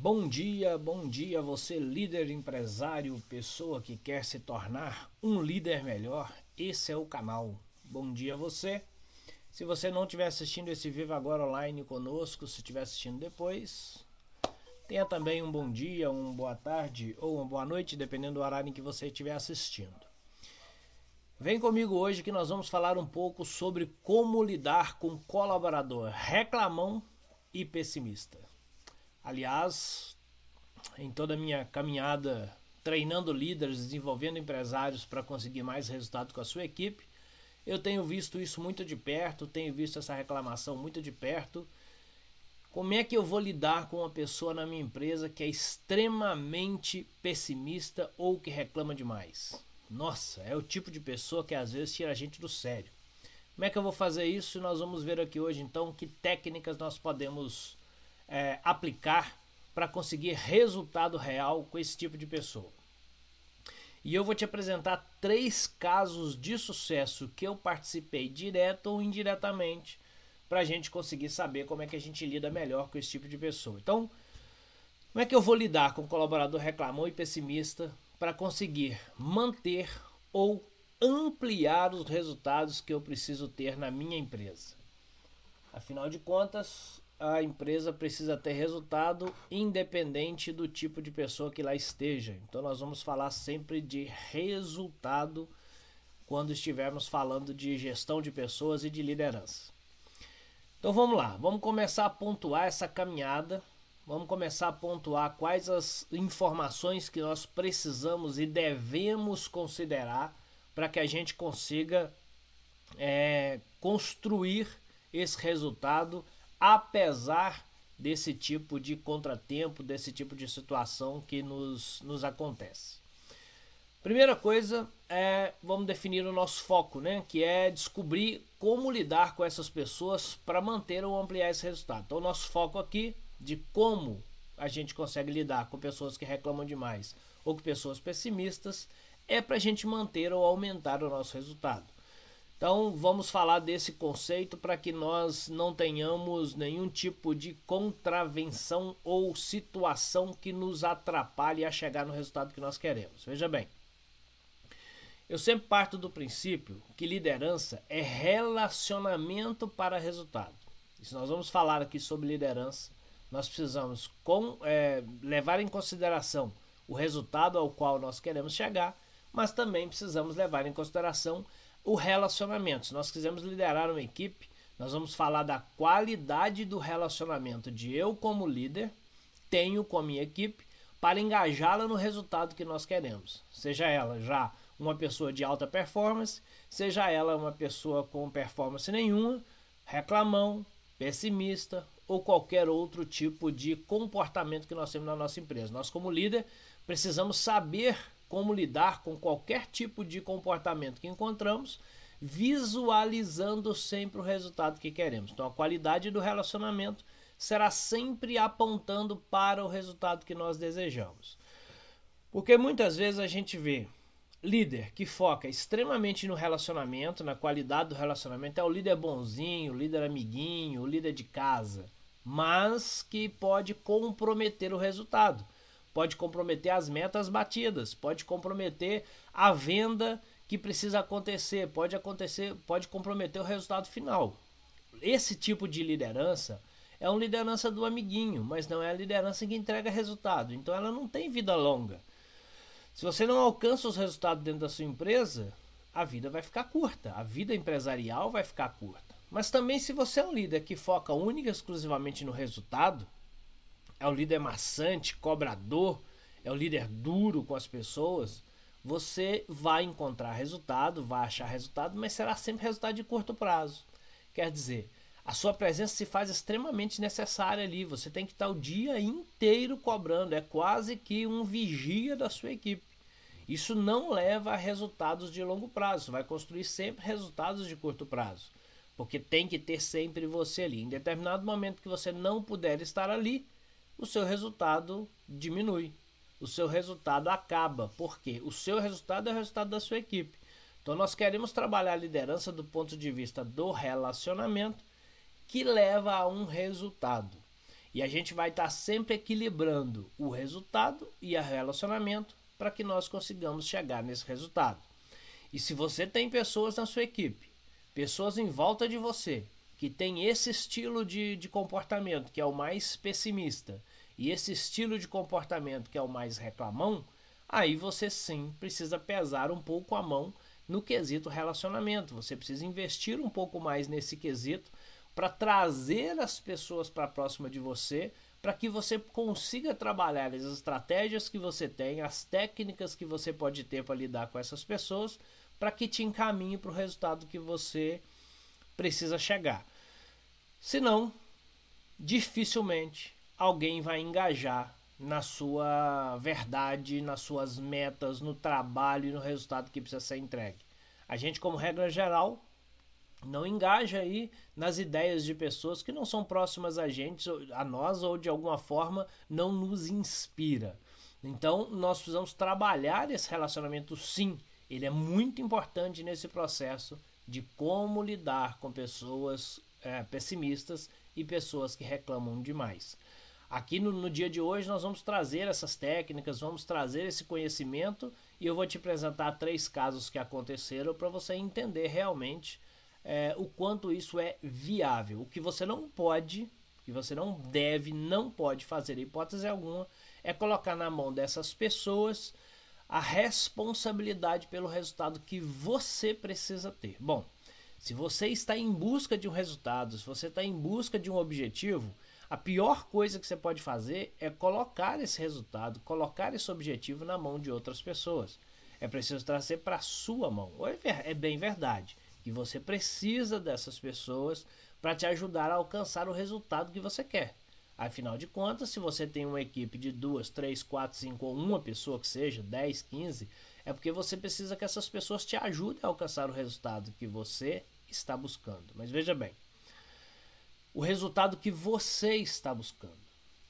Bom dia, bom dia, você líder empresário, pessoa que quer se tornar um líder melhor. Esse é o canal. Bom dia você. Se você não estiver assistindo esse vídeo agora online conosco, se estiver assistindo depois, tenha também um bom dia, uma boa tarde ou uma boa noite, dependendo do horário em que você estiver assistindo. Vem comigo hoje que nós vamos falar um pouco sobre como lidar com colaborador reclamão e pessimista. Aliás, em toda a minha caminhada treinando líderes, desenvolvendo empresários para conseguir mais resultado com a sua equipe, eu tenho visto isso muito de perto, tenho visto essa reclamação muito de perto. Como é que eu vou lidar com uma pessoa na minha empresa que é extremamente pessimista ou que reclama demais? Nossa, é o tipo de pessoa que às vezes tira a gente do sério. Como é que eu vou fazer isso? Nós vamos ver aqui hoje então que técnicas nós podemos é, aplicar para conseguir resultado real com esse tipo de pessoa. E eu vou te apresentar três casos de sucesso que eu participei direto ou indiretamente para a gente conseguir saber como é que a gente lida melhor com esse tipo de pessoa. Então, como é que eu vou lidar com colaborador reclamão e pessimista para conseguir manter ou ampliar os resultados que eu preciso ter na minha empresa? Afinal de contas, a empresa precisa ter resultado independente do tipo de pessoa que lá esteja. Então nós vamos falar sempre de resultado quando estivermos falando de gestão de pessoas e de liderança. Então vamos lá, vamos começar a pontuar essa caminhada. Vamos começar a pontuar quais as informações que nós precisamos e devemos considerar para que a gente consiga é, construir esse resultado apesar desse tipo de contratempo, desse tipo de situação que nos, nos acontece. Primeira coisa é, vamos definir o nosso foco, né? Que é descobrir como lidar com essas pessoas para manter ou ampliar esse resultado. Então, o nosso foco aqui de como a gente consegue lidar com pessoas que reclamam demais ou com pessoas pessimistas é para a gente manter ou aumentar o nosso resultado. Então, vamos falar desse conceito para que nós não tenhamos nenhum tipo de contravenção ou situação que nos atrapalhe a chegar no resultado que nós queremos. Veja bem, eu sempre parto do princípio que liderança é relacionamento para resultado. E se nós vamos falar aqui sobre liderança, nós precisamos com, é, levar em consideração o resultado ao qual nós queremos chegar, mas também precisamos levar em consideração o relacionamento. Se nós quisermos liderar uma equipe, nós vamos falar da qualidade do relacionamento de eu, como líder, tenho com a minha equipe para engajá-la no resultado que nós queremos. Seja ela já uma pessoa de alta performance, seja ela uma pessoa com performance nenhuma, reclamão, pessimista ou qualquer outro tipo de comportamento que nós temos na nossa empresa. Nós, como líder, precisamos saber como lidar com qualquer tipo de comportamento que encontramos, visualizando sempre o resultado que queremos. Então, a qualidade do relacionamento será sempre apontando para o resultado que nós desejamos. Porque muitas vezes a gente vê líder que foca extremamente no relacionamento, na qualidade do relacionamento, é o líder bonzinho, o líder amiguinho, o líder de casa, mas que pode comprometer o resultado pode comprometer as metas batidas, pode comprometer a venda que precisa acontecer, pode acontecer, pode comprometer o resultado final. Esse tipo de liderança é uma liderança do amiguinho, mas não é a liderança que entrega resultado. Então ela não tem vida longa. Se você não alcança os resultados dentro da sua empresa, a vida vai ficar curta, a vida empresarial vai ficar curta. Mas também se você é um líder que foca única e exclusivamente no resultado, é o líder maçante, cobrador, é o líder duro com as pessoas, você vai encontrar resultado, vai achar resultado, mas será sempre resultado de curto prazo. Quer dizer, a sua presença se faz extremamente necessária ali. Você tem que estar o dia inteiro cobrando, é quase que um vigia da sua equipe. Isso não leva a resultados de longo prazo, vai construir sempre resultados de curto prazo, porque tem que ter sempre você ali. Em determinado momento que você não puder estar ali, o seu resultado diminui. O seu resultado acaba, porque o seu resultado é o resultado da sua equipe. Então nós queremos trabalhar a liderança do ponto de vista do relacionamento que leva a um resultado. E a gente vai estar sempre equilibrando o resultado e o relacionamento para que nós consigamos chegar nesse resultado. E se você tem pessoas na sua equipe, pessoas em volta de você, que tem esse estilo de, de comportamento, que é o mais pessimista, e esse estilo de comportamento, que é o mais reclamão, aí você sim precisa pesar um pouco a mão no quesito relacionamento. Você precisa investir um pouco mais nesse quesito para trazer as pessoas para próxima de você, para que você consiga trabalhar as estratégias que você tem, as técnicas que você pode ter para lidar com essas pessoas, para que te encaminhe para o resultado que você precisa chegar. Senão, dificilmente alguém vai engajar na sua verdade, nas suas metas, no trabalho e no resultado que precisa ser entregue. A gente, como regra geral, não engaja aí nas ideias de pessoas que não são próximas a gente, a nós ou de alguma forma não nos inspira. Então, nós precisamos trabalhar esse relacionamento sim. Ele é muito importante nesse processo de como lidar com pessoas é, pessimistas e pessoas que reclamam demais. Aqui no, no, dia de hoje nós vamos trazer essas técnicas, vamos trazer esse conhecimento e eu vou te apresentar três casos que aconteceram para você entender realmente é, o quanto isso é viável. O que você não pode, que você não deve, não pode fazer, hipótese alguma, é colocar na mão dessas pessoas a responsabilidade pelo resultado que você precisa ter. Bom, se você está em busca de um resultado, se você está em busca de um objetivo, a pior coisa que você pode fazer é colocar esse resultado, colocar esse objetivo na mão de outras pessoas. É preciso trazer para a sua mão. É, é bem verdade que você precisa dessas pessoas para te ajudar a alcançar o resultado que você quer. Afinal de contas, se você tem uma equipe de duas, três, quatro, cinco ou uma pessoa que seja, 10, 15, é porque você precisa que essas pessoas te ajudem a alcançar o resultado que você está buscando. Mas veja bem, o resultado que você está buscando.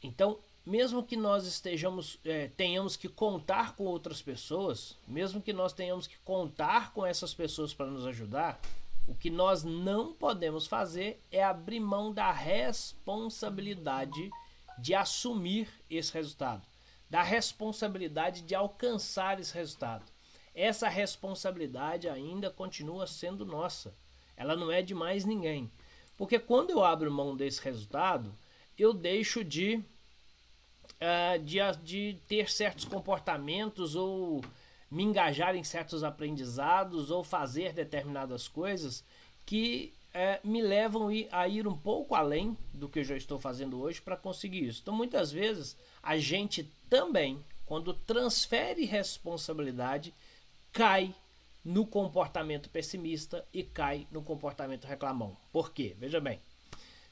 Então, mesmo que nós estejamos, é, tenhamos que contar com outras pessoas, mesmo que nós tenhamos que contar com essas pessoas para nos ajudar, o que nós não podemos fazer é abrir mão da responsabilidade de assumir esse resultado, da responsabilidade de alcançar esse resultado. Essa responsabilidade ainda continua sendo nossa. Ela não é de mais ninguém. Porque quando eu abro mão desse resultado, eu deixo de, uh, de, de ter certos comportamentos ou me engajar em certos aprendizados ou fazer determinadas coisas que é, me levam a ir um pouco além do que eu já estou fazendo hoje para conseguir isso. Então, muitas vezes, a gente também, quando transfere responsabilidade, cai no comportamento pessimista e cai no comportamento reclamão. Por quê? Veja bem.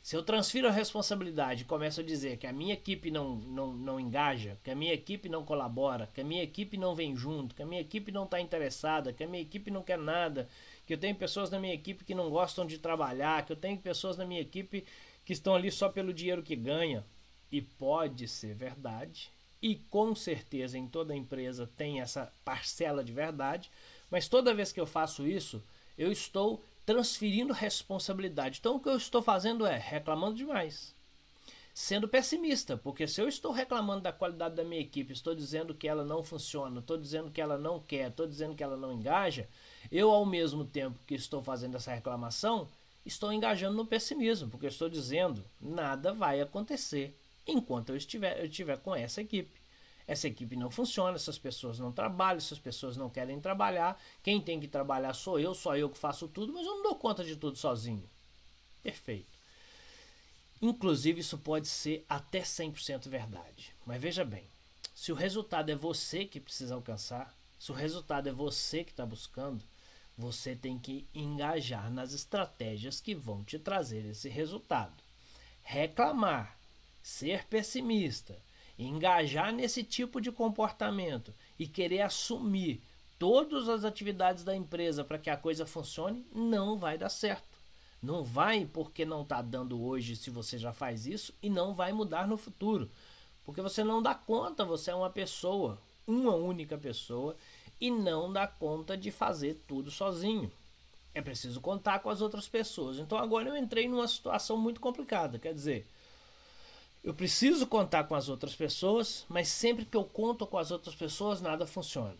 Se eu transfiro a responsabilidade e começo a dizer que a minha equipe não, não, não engaja, que a minha equipe não colabora, que a minha equipe não vem junto, que a minha equipe não está interessada, que a minha equipe não quer nada, que eu tenho pessoas na minha equipe que não gostam de trabalhar, que eu tenho pessoas na minha equipe que estão ali só pelo dinheiro que ganha. E pode ser verdade, e com certeza em toda empresa tem essa parcela de verdade, mas toda vez que eu faço isso, eu estou transferindo responsabilidade. Então o que eu estou fazendo é reclamando demais. Sendo pessimista, porque se eu estou reclamando da qualidade da minha equipe, estou dizendo que ela não funciona, estou dizendo que ela não quer, estou dizendo que ela não engaja, eu ao mesmo tempo que estou fazendo essa reclamação, estou engajando no pessimismo, porque estou dizendo nada vai acontecer enquanto eu estiver, eu estiver com essa equipe essa equipe não funciona, essas pessoas não trabalham, essas pessoas não querem trabalhar. Quem tem que trabalhar sou eu, só eu que faço tudo, mas eu não dou conta de tudo sozinho. Perfeito. Inclusive, isso pode ser até 100% verdade. Mas veja bem: se o resultado é você que precisa alcançar, se o resultado é você que está buscando, você tem que engajar nas estratégias que vão te trazer esse resultado. Reclamar, ser pessimista, engajar nesse tipo de comportamento e querer assumir todas as atividades da empresa para que a coisa funcione, não vai dar certo. Não vai porque não está dando hoje se você já faz isso e não vai mudar no futuro. Porque você não dá conta, você é uma pessoa, uma única pessoa, e não dá conta de fazer tudo sozinho. É preciso contar com as outras pessoas. Então agora eu entrei numa situação muito complicada. Quer dizer, Eu preciso contar com as outras pessoas, mas sempre que eu conto com as outras pessoas, nada funciona.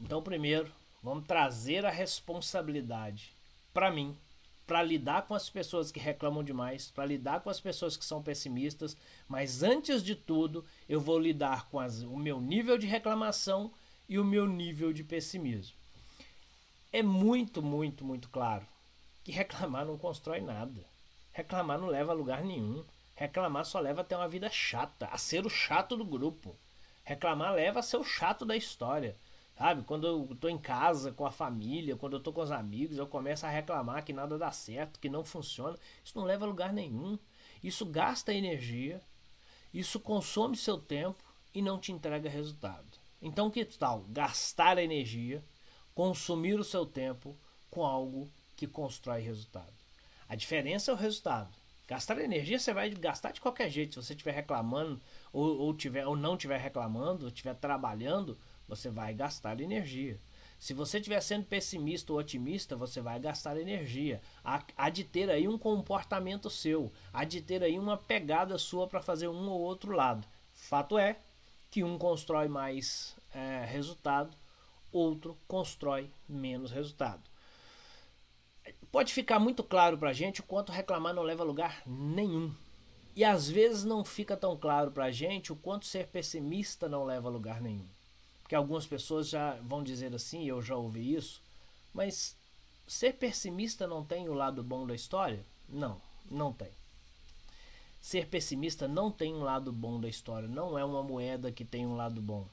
Então, primeiro, vamos trazer a responsabilidade para mim, para lidar com as pessoas que reclamam demais, para lidar com as pessoas que são pessimistas, mas antes de tudo, eu vou lidar com as, o meu nível de reclamação e o meu nível de pessimismo. É muito, muito, muito claro que reclamar não constrói nada. Reclamar não leva a lugar nenhum. Reclamar só leva a ter uma vida chata, a ser o chato do grupo. Reclamar leva a ser o chato da história. Sabe? Quando eu tô em casa com a família, quando eu tô com os amigos, eu começo a reclamar que nada dá certo, que não funciona. Isso não leva a lugar nenhum. Isso gasta energia, isso consome seu tempo e não te entrega resultado. Então, que tal gastar energia, consumir o seu tempo com algo que constrói resultado? A diferença é o resultado. Gastar energia você vai gastar de qualquer jeito. Se você estiver reclamando ou, ou, tiver, ou não estiver reclamando, estiver trabalhando, você vai gastar energia. Se você estiver sendo pessimista ou otimista, você vai gastar energia. Há, há, de ter aí um comportamento seu, há de ter aí uma pegada sua para fazer um ou outro lado. Fato é que um constrói mais é, resultado, outro constrói menos resultado pode ficar muito claro para a gente o quanto reclamar não leva a lugar nenhum. E às vezes não fica tão claro para a gente o quanto ser pessimista não leva a lugar nenhum. Porque algumas pessoas já vão dizer assim, eu já ouvi isso, mas ser pessimista não tem o lado bom da história? Não, não tem. Ser pessimista não tem um lado bom da história, não é uma moeda que tem um lado bom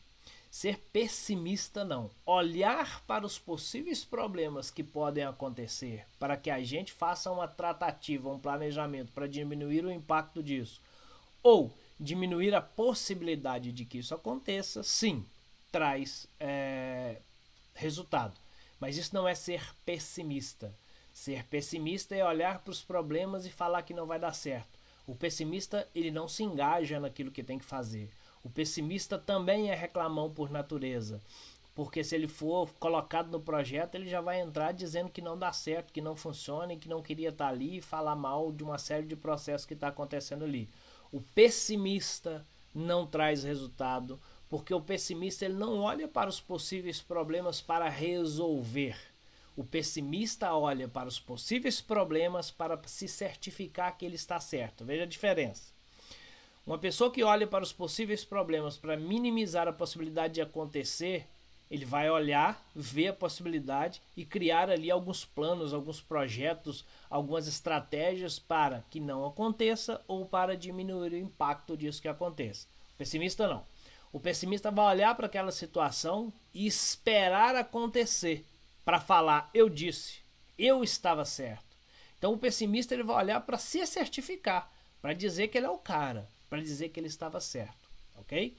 ser pessimista não. Olhar para os possíveis problemas que podem acontecer para que a gente faça uma tratativa, um planejamento para diminuir o impacto disso. Ou diminuir a possibilidade de que isso aconteça, sim, traz é, resultado. Mas isso não é ser pessimista. Ser pessimista é olhar para os problemas e falar que não vai dar certo. O pessimista ele não se engaja naquilo que tem que fazer. O pessimista também é reclamão por natureza. Porque se ele for colocado no projeto, ele já vai entrar dizendo que não dá certo, que não funciona que não queria estar ali e falar mal de uma série de processos que está acontecendo ali. O pessimista não traz resultado, porque o pessimista ele não olha para os possíveis problemas para resolver. O pessimista olha para os possíveis problemas para se certificar que ele está certo. Veja a diferença. Uma pessoa que olha para os possíveis problemas para minimizar a possibilidade de acontecer, ele vai olhar, ver a possibilidade e criar ali alguns planos, alguns projetos, algumas estratégias para que não aconteça ou para diminuir o impacto disso que aconteça. O pessimista não. O pessimista vai olhar para aquela situação e esperar acontecer para falar eu disse, eu estava certo. Então o pessimista ele vai olhar para se certificar, para dizer que ele é o cara para dizer que ele estava certo, ok?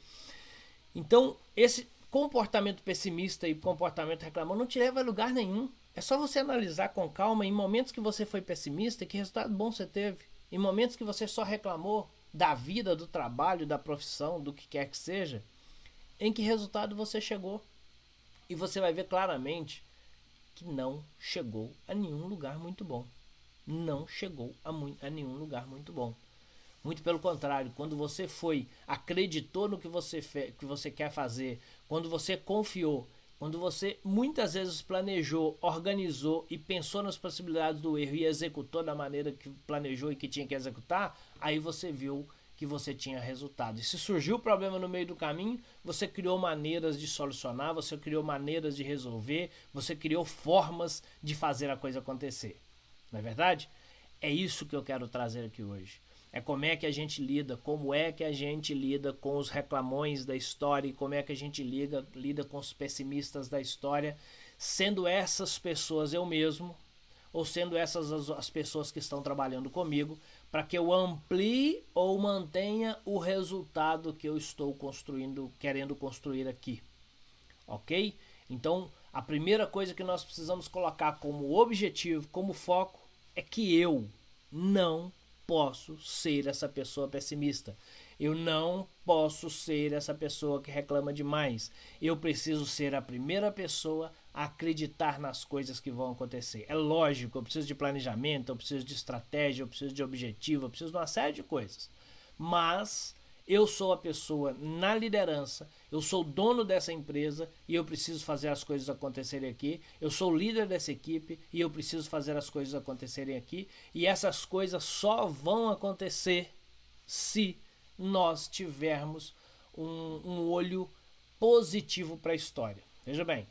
Então, esse comportamento pessimista e comportamento reclamão não te leva a lugar nenhum. É só você analisar com calma em momentos que você foi pessimista, que resultado bom você teve. Em momentos que você só reclamou da vida, do trabalho, da profissão, do que quer que seja, em que resultado você chegou. E você vai ver claramente que não chegou a nenhum lugar muito bom. Não chegou a, a nenhum lugar muito bom. Muito pelo contrário, quando você foi, acreditou no que você, que você quer fazer, quando você confiou, quando você muitas vezes planejou, organizou e pensou nas possibilidades do erro e executou da maneira que planejou e que tinha que executar, aí você viu que você tinha resultado. E se surgiu o problema no meio do caminho, você criou maneiras de solucionar, você criou maneiras de resolver, você criou formas de fazer a coisa acontecer. Não é verdade? É isso que eu quero trazer aqui hoje. É como é que a gente lida, como é que a gente lida com os reclamões da história e como é que a gente lida, lida com os pessimistas da história, sendo essas pessoas eu mesmo, ou sendo essas as, as pessoas que estão trabalhando comigo, para que eu amplie ou mantenha o resultado que eu estou construindo, querendo construir aqui. Ok? Então, a primeira coisa que nós precisamos colocar como objetivo, como foco, é que eu não posso ser essa pessoa pessimista. Eu não posso ser essa pessoa que reclama demais. Eu preciso ser a primeira pessoa a acreditar nas coisas que vão acontecer. É lógico, eu preciso de planejamento, eu preciso de estratégia, eu preciso de objetivo, eu preciso de uma série de coisas. Mas Eu sou a pessoa na liderança, eu sou dono dessa empresa e eu preciso fazer as coisas acontecerem aqui. Eu sou líder dessa equipe e eu preciso fazer as coisas acontecerem aqui. E essas coisas só vão acontecer se nós tivermos um, um olho positivo para a história. Veja bem,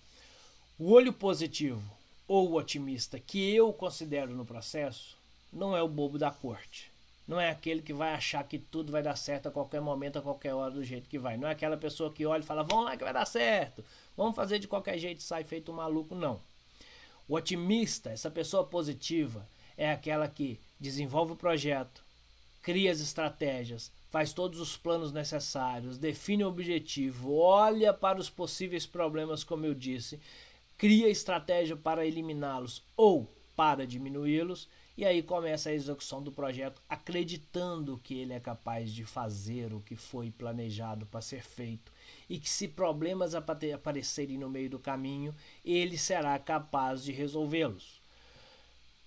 o olho positivo ou otimista que eu considero no processo não é o bobo da corte. Não é aquele que vai achar que tudo vai dar certo a qualquer momento, a qualquer hora, do jeito que vai. Não é aquela pessoa que olha e fala, vamos lá que vai dar certo, vamos fazer de qualquer jeito e sai feito um maluco. Não. O otimista, essa pessoa positiva, é aquela que desenvolve o projeto, cria as estratégias, faz todos os planos necessários, define o objetivo, olha para os possíveis problemas, como eu disse, cria estratégia para eliminá-los ou para diminuí-los e aí começa a execução do projeto acreditando que ele é capaz de fazer o que foi planejado para ser feito e que se problemas aparecerem no meio do caminho, ele será capaz de resolvê-los.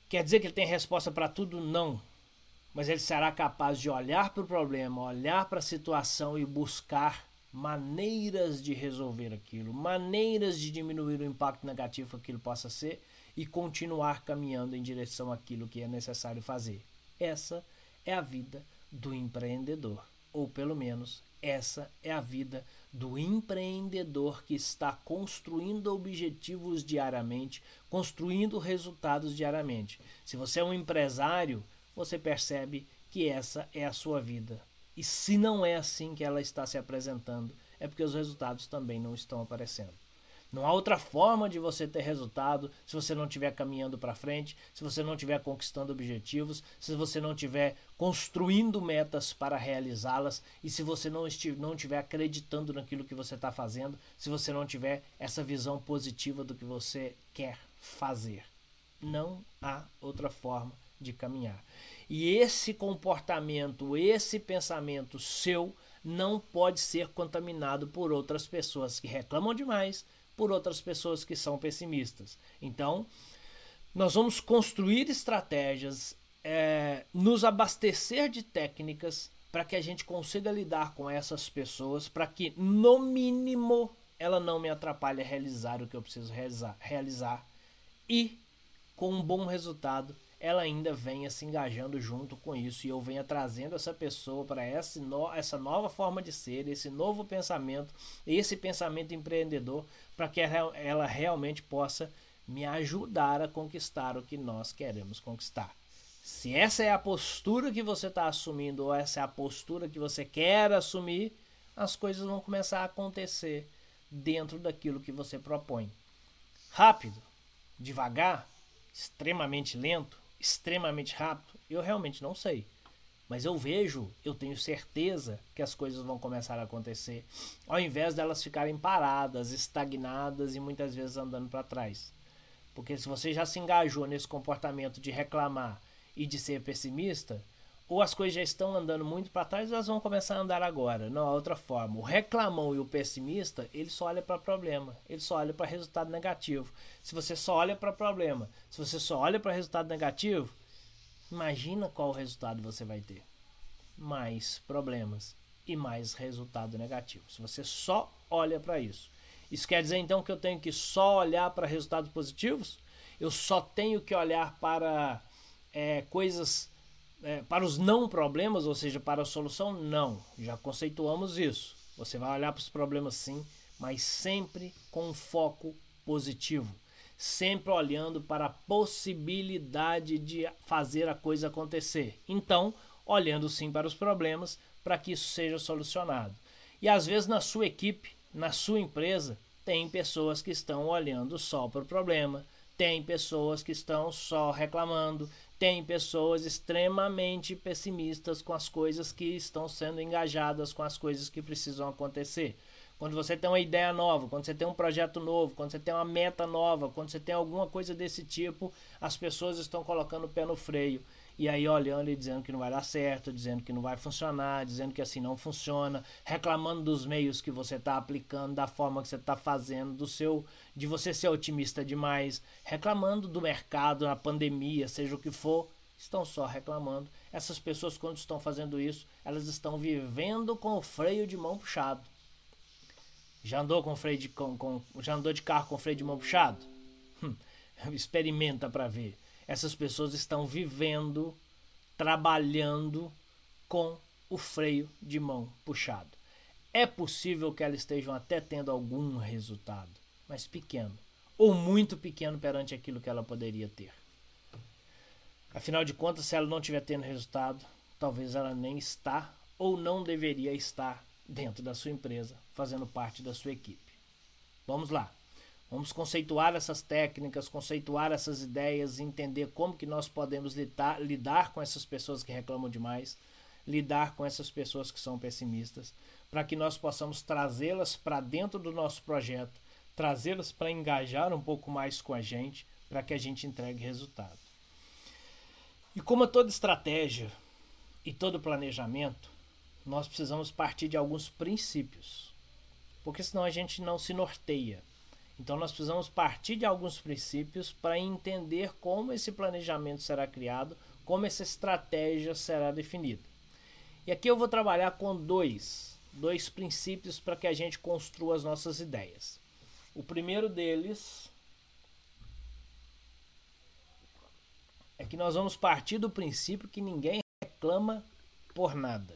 Quer dizer que ele tem resposta para tudo? Não. Mas ele será capaz de olhar para o problema, olhar para a situação e buscar maneiras de resolver aquilo, maneiras de diminuir o impacto negativo que aquilo possa ser e continuar caminhando em direção àquilo que é necessário fazer. Essa é a vida do empreendedor, ou pelo menos essa é a vida do empreendedor que está construindo objetivos diariamente, construindo resultados diariamente. Se você é um empresário, você percebe que essa é a sua vida. E se não é assim que ela está se apresentando, é porque os resultados também não estão aparecendo. Não há outra forma de você ter resultado se você não estiver caminhando para frente, se você não estiver conquistando objetivos, se você não estiver construindo metas para realizá-las e se você não estiver, não estiver acreditando naquilo que você está fazendo, se você não tiver essa visão positiva do que você quer fazer. Não há outra forma de caminhar. E esse comportamento, esse pensamento seu não pode ser contaminado por outras pessoas que reclamam demais, por outras pessoas que são pessimistas. Então, nós vamos construir estratégias, é, nos abastecer de técnicas para que a gente consiga lidar com essas pessoas, para que, no mínimo, ela não me atrapalhe a realizar o que eu preciso realizar, realizar e, com um bom resultado, ela ainda venha se engajando junto com isso e eu venha trazendo essa pessoa para essa, no, essa nova forma de ser, esse novo pensamento, esse pensamento empreendedor, para que ela, ela realmente possa me ajudar a conquistar o que nós queremos conquistar. Se essa é a postura que você está assumindo ou essa é a postura que você quer assumir, as coisas vão começar a acontecer dentro daquilo que você propõe. Rápido, devagar, extremamente lento, extremamente rápido? Eu realmente não sei. Mas eu vejo, eu tenho certeza que as coisas vão começar a acontecer, ao invés delas ficarem paradas, estagnadas e muitas vezes andando para trás. Porque se você já se engajou nesse comportamento de reclamar e de ser pessimista, ou as coisas já estão andando muito para trás, elas vão começar a andar agora. Não há outra forma. O reclamão e o pessimista, ele só olha para problema, ele só olha para resultado negativo. Se você só olha para problema, se você só olha para resultado negativo, imagina qual resultado você vai ter. Mais problemas e mais resultado negativo. Se você só olha para isso. Isso quer dizer então que eu tenho que só olhar para resultados positivos? Eu só tenho que olhar para é, coisas é, para os não problemas, ou seja, para a solução, não. Já conceituamos isso. Você vai olhar para os problemas sim, mas sempre com um foco positivo. Sempre olhando para a possibilidade de fazer a coisa acontecer. Então, olhando sim para os problemas para que isso seja solucionado. E às vezes na sua equipe, na sua empresa, tem pessoas que estão olhando só para o problema, tem pessoas que estão só reclamando, tem pessoas extremamente pessimistas com as coisas que estão sendo engajadas, com as coisas que precisam acontecer. Quando você tem uma ideia nova, quando você tem um projeto novo, quando você tem uma meta nova, quando você tem alguma coisa desse tipo, as pessoas estão colocando o pé no freio e aí olhando e dizendo que não vai dar certo, dizendo que não vai funcionar, dizendo que assim não funciona, reclamando dos meios que você está aplicando, da forma que você está fazendo, do seu, de você ser otimista demais, reclamando do mercado, da pandemia, seja o que for, estão só reclamando. essas pessoas, quando estão fazendo isso, elas estão vivendo com o freio de mão puxado. Já andou com freio de com, com já andou de carro com freio de mão puxado? Hum, experimenta para ver. Essas pessoas estão vivendo, trabalhando com o freio de mão puxado. É possível que elas estejam até tendo algum resultado, mas pequeno, ou muito pequeno perante aquilo que ela poderia ter. Afinal de contas, se ela não estiver tendo resultado, talvez ela nem está ou não deveria estar dentro da sua empresa, fazendo parte da sua equipe. Vamos lá. Vamos conceituar essas técnicas, conceituar essas ideias, entender como que nós podemos lidar, lidar com essas pessoas que reclamam demais, lidar com essas pessoas que são pessimistas, para que nós possamos trazê-las para dentro do nosso projeto, trazê-las para engajar um pouco mais com a gente, para que a gente entregue resultado. E como toda estratégia e todo planejamento, nós precisamos partir de alguns princípios, porque senão a gente não se norteia. Então nós precisamos partir de alguns princípios para entender como esse planejamento será criado, como essa estratégia será definida. E aqui eu vou trabalhar com dois, dois princípios para que a gente construa as nossas ideias. O primeiro deles é que nós vamos partir do princípio que ninguém reclama por nada.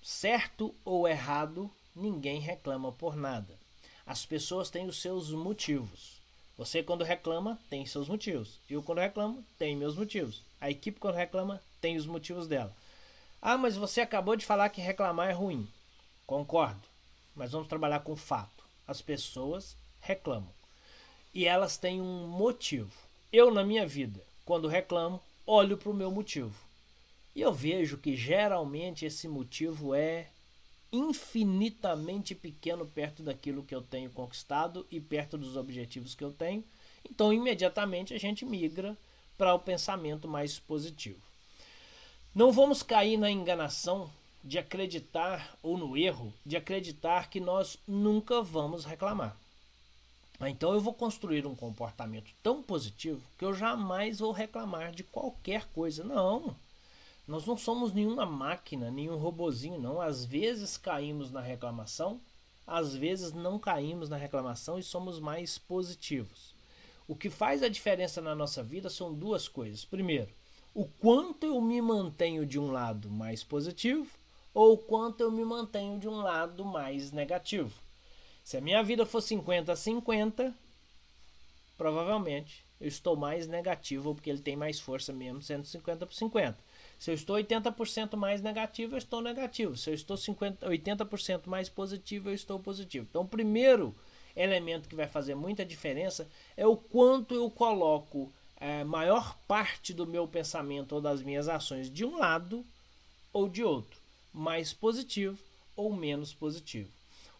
Certo ou errado, ninguém reclama por nada. As pessoas têm os seus motivos. Você, quando reclama, tem seus motivos. Eu, quando reclamo, tenho meus motivos. A equipe, quando reclama, tem os motivos dela. Ah, mas você acabou de falar que reclamar é ruim. Concordo. Mas vamos trabalhar com fato. As pessoas reclamam. E elas têm um motivo. Eu, na minha vida, quando reclamo, olho para o meu motivo. E eu vejo que geralmente esse motivo é infinitamente pequeno perto daquilo que eu tenho conquistado e perto dos objetivos que eu tenho. Então, imediatamente a gente migra para o pensamento mais positivo. Não vamos cair na enganação de acreditar ou no erro de acreditar que nós nunca vamos reclamar. Ah, então eu vou construir um comportamento tão positivo que eu jamais vou reclamar de qualquer coisa. Não. Nós não somos nenhuma máquina, nenhum robozinho, não. Às vezes caímos na reclamação, às vezes não caímos na reclamação e somos mais positivos. O que faz a diferença na nossa vida são duas coisas. Primeiro, o quanto eu me mantenho de um lado mais positivo ou o quanto eu me mantenho de um lado mais negativo. Se a minha vida for 50 a 50, provavelmente eu estou mais negativo, porque ele tem mais força mesmo, sendo 50 por 50. Se eu estou 80% mais negativo, eu estou negativo. Se eu estou 50, 80% mais positivo, eu estou positivo. Então, o primeiro elemento que vai fazer muita diferença é o quanto eu coloco é, maior parte do meu pensamento ou das minhas ações de um lado ou de outro, mais positivo ou menos positivo.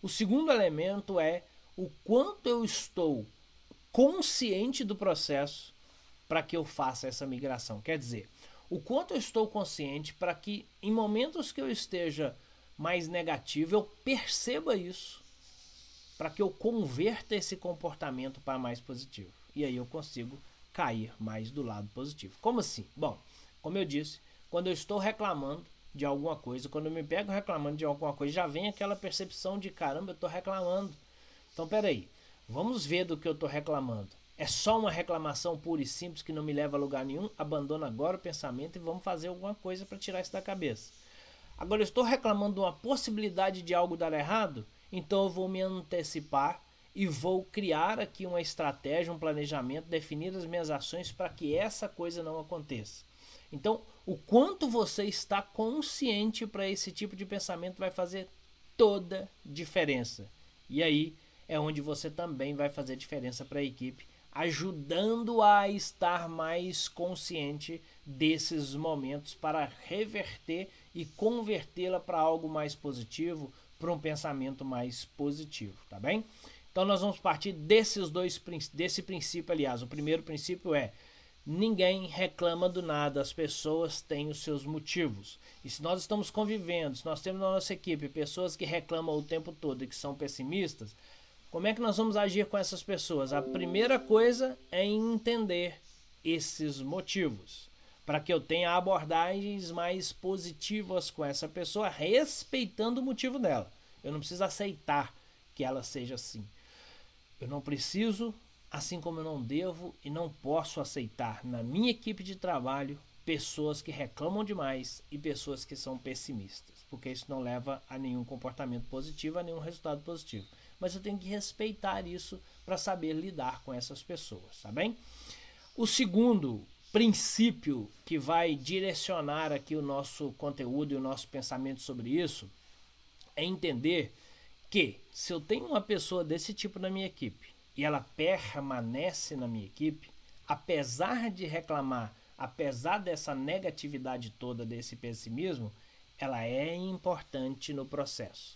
O segundo elemento é o quanto eu estou consciente do processo para que eu faça essa migração. Quer dizer, o quanto eu estou consciente para que em momentos que eu esteja mais negativo, eu perceba isso, para que eu converta esse comportamento para mais positivo. E aí eu consigo cair mais do lado positivo. Como assim? Bom, como eu disse, quando eu estou reclamando, de alguma coisa. Quando eu me pego reclamando de alguma coisa, já vem aquela percepção de caramba, eu estou reclamando. Então, peraí, vamos ver do que eu estou reclamando. É só uma reclamação pura e simples que não me leva a lugar nenhum? Abandona agora o pensamento e vamos fazer alguma coisa para tirar isso da cabeça. Agora, eu estou reclamando de uma possibilidade de algo dar errado? Então, eu vou me antecipar e vou criar aqui uma estratégia, um planejamento, definir as minhas ações para que essa coisa não aconteça. Então, o quanto você está consciente para esse tipo de pensamento vai fazer toda diferença. E aí é onde você também vai fazer diferença para a equipe, ajudando a estar mais consciente desses momentos para reverter e convertê-la para algo mais positivo, para um pensamento mais positivo, tá bem? Então nós vamos partir desses dois desse princípio, aliás, o primeiro princípio é Ninguém reclama do nada, as pessoas têm os seus motivos. E se nós estamos convivendo, se nós temos na nossa equipe pessoas que reclamam o tempo todo e que são pessimistas, como é que nós vamos agir com essas pessoas? A primeira coisa é entender esses motivos. para que eu tenha abordagens mais positivas com essa pessoa, respeitando o motivo dela. Eu não preciso aceitar que ela seja assim. Eu não preciso, assim como eu não devo e não posso aceitar na minha equipe de trabalho pessoas que reclamam demais e pessoas que são pessimistas, porque isso não leva a nenhum comportamento positivo, a nenhum resultado positivo. Mas eu tenho que respeitar isso para saber lidar com essas pessoas, tá bem? O segundo princípio que vai direcionar aqui o nosso conteúdo e o nosso pensamento sobre isso é entender que se eu tenho uma pessoa desse tipo na minha equipe e ela permanece na minha equipe, apesar de reclamar, apesar dessa negatividade toda, desse pessimismo, ela é importante no processo.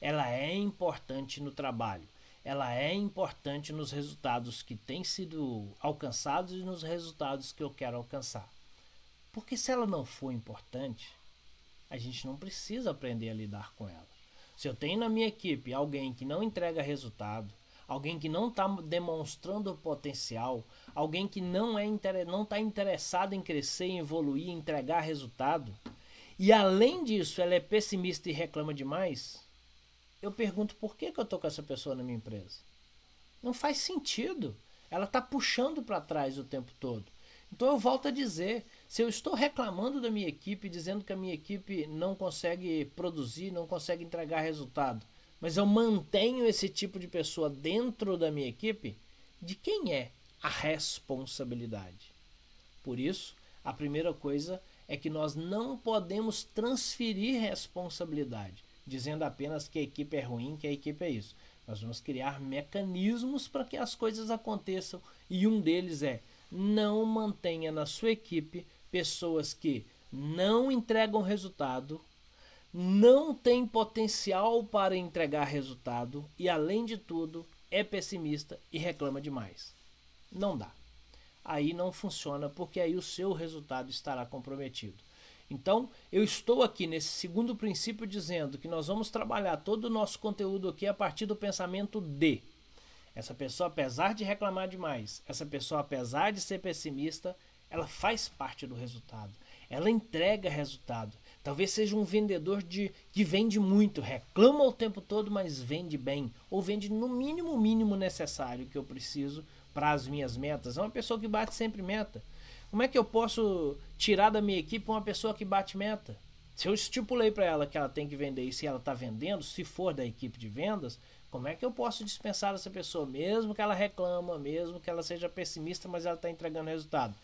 Ela é importante no trabalho. Ela é importante nos resultados que têm sido alcançados e nos resultados que eu quero alcançar. Porque se ela não for importante, a gente não precisa aprender a lidar com ela. Se eu tenho na minha equipe alguém que não entrega resultado, alguém que não está demonstrando potencial, alguém que não é não está interessado em crescer, evoluir, entregar resultado, e além disso ela é pessimista e reclama demais, eu pergunto por que, que eu estou com essa pessoa na minha empresa. Não faz sentido. Ela está puxando para trás o tempo todo. Então eu volto a dizer, se eu estou reclamando da minha equipe, dizendo que a minha equipe não consegue produzir, não consegue entregar resultado, mas eu mantenho esse tipo de pessoa dentro da minha equipe, de quem é a responsabilidade? Por isso, a primeira coisa é que nós não podemos transferir responsabilidade, dizendo apenas que a equipe é ruim, que a equipe é isso. Nós vamos criar mecanismos para que as coisas aconteçam e um deles é não mantenha na sua equipe pessoas que não entregam resultado, não têm potencial para entregar resultado e, além de tudo, é pessimista e reclama demais. Não dá. Aí não funciona porque aí o seu resultado estará comprometido. Então, eu estou aqui nesse segundo princípio dizendo que nós vamos trabalhar todo o nosso conteúdo aqui a partir do pensamento de essa pessoa, apesar de reclamar demais, essa pessoa, apesar de ser pessimista, ela faz parte do resultado. Ela entrega resultado. Talvez seja um vendedor de que vende muito, reclama o tempo todo, mas vende bem, ou vende no mínimo mínimo necessário que eu preciso para as minhas metas. É uma pessoa que bate sempre meta. Como é que eu posso tirar da minha equipe uma pessoa que bate meta? Se eu estipulei para ela que ela tem que vender e se ela está vendendo, se for da equipe de vendas, como é que eu posso dispensar essa pessoa, mesmo que ela reclama, mesmo que ela seja pessimista, mas ela está entregando resultado?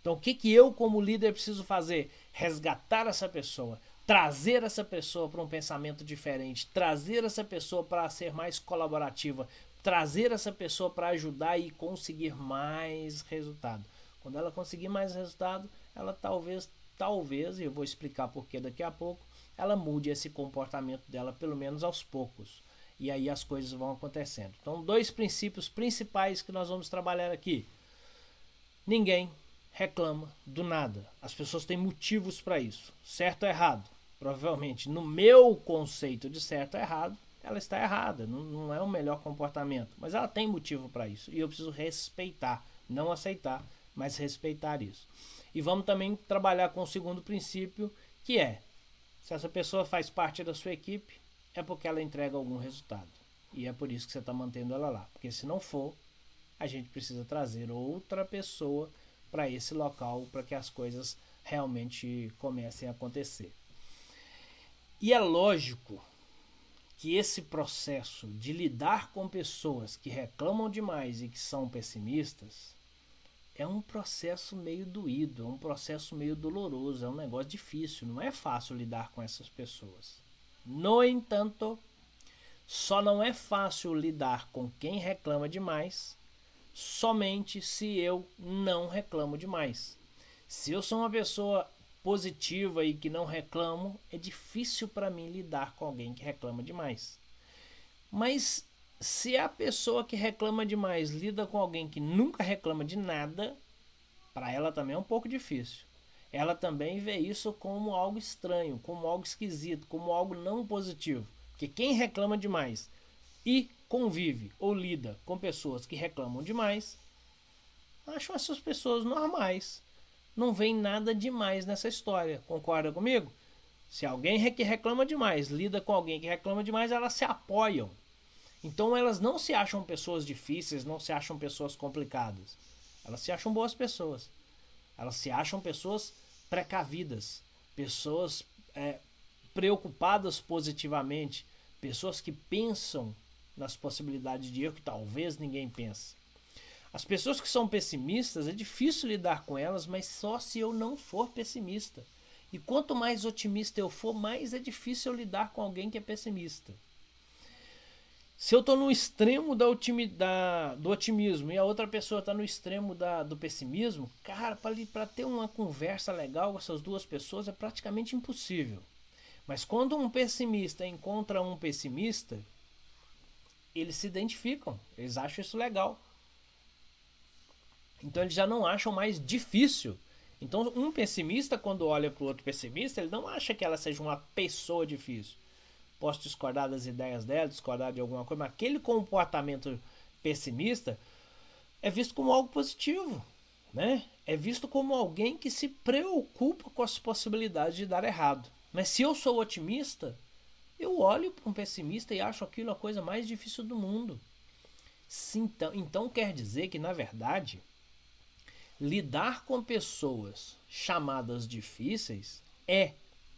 Então, o que, que eu, como líder, preciso fazer? Resgatar essa pessoa, trazer essa pessoa para um pensamento diferente, trazer essa pessoa para ser mais colaborativa, trazer essa pessoa para ajudar e conseguir mais resultado. Quando ela conseguir mais resultado, ela talvez, talvez, e eu vou explicar por que daqui a pouco, ela mude esse comportamento dela, pelo menos aos poucos e aí as coisas vão acontecendo. Então, dois princípios principais que nós vamos trabalhar aqui. Ninguém reclama do nada. As pessoas têm motivos para isso, certo ou errado. Provavelmente, no meu conceito de certo ou errado, ela está errada, não, não é o melhor comportamento, mas ela tem motivo para isso e eu preciso respeitar, não aceitar, mas respeitar isso. E vamos também trabalhar com o segundo princípio, que é: se essa pessoa faz parte da sua equipe, é porque ela entrega algum resultado. E é por isso que você está mantendo ela lá. Porque se não for, a gente precisa trazer outra pessoa para esse local para que as coisas realmente comecem a acontecer. E é lógico que esse processo de lidar com pessoas que reclamam demais e que são pessimistas é um processo meio doído, é um processo meio doloroso, é um negócio difícil, não é fácil lidar com essas pessoas. No entanto, só não é fácil lidar com quem reclama demais somente se eu não reclamo demais. Se eu sou uma pessoa positiva e que não reclamo, é difícil para mim lidar com alguém que reclama demais. Mas se a pessoa que reclama demais lida com alguém que nunca reclama de nada, para ela também é um pouco difícil ela também vê isso como algo estranho, como algo esquisito, como algo não positivo. Porque quem reclama demais e convive ou lida com pessoas que reclamam demais, acham essas pessoas normais. não vem nada demais nessa história. Concorda comigo? Se alguém que reclama demais lida com alguém que reclama demais, elas se apoiam. Então elas não se acham pessoas difíceis, não se acham pessoas complicadas. Elas se acham boas pessoas. Elas se acham pessoas precavidas, pessoas é, preocupadas positivamente, pessoas que pensam nas possibilidades de erro que talvez ninguém pense. As pessoas que são pessimistas, é difícil lidar com elas, mas só se eu não for pessimista. E quanto mais otimista eu for, mais é difícil eu lidar com alguém que é pessimista. Se eu estou no extremo da, da, do otimismo e a outra pessoa está no extremo da, do pessimismo, cara, para ter uma conversa legal com essas duas pessoas é praticamente impossível. Mas quando um pessimista encontra um pessimista, eles se identificam, eles acham isso legal. Então eles já não acham mais difícil. Então um pessimista, quando olha para o outro pessimista, ele não acha que ela seja uma pessoa difícil. Posso discordar das ideias dela, discordar de alguma coisa, mas aquele comportamento pessimista é visto como algo positivo, né? É visto como alguém que se preocupa com as possibilidades de dar errado. Mas se eu sou otimista, eu olho para um pessimista e acho aquilo a coisa mais difícil do mundo. Sim, então, então quer dizer que, na verdade, lidar com pessoas chamadas difíceis é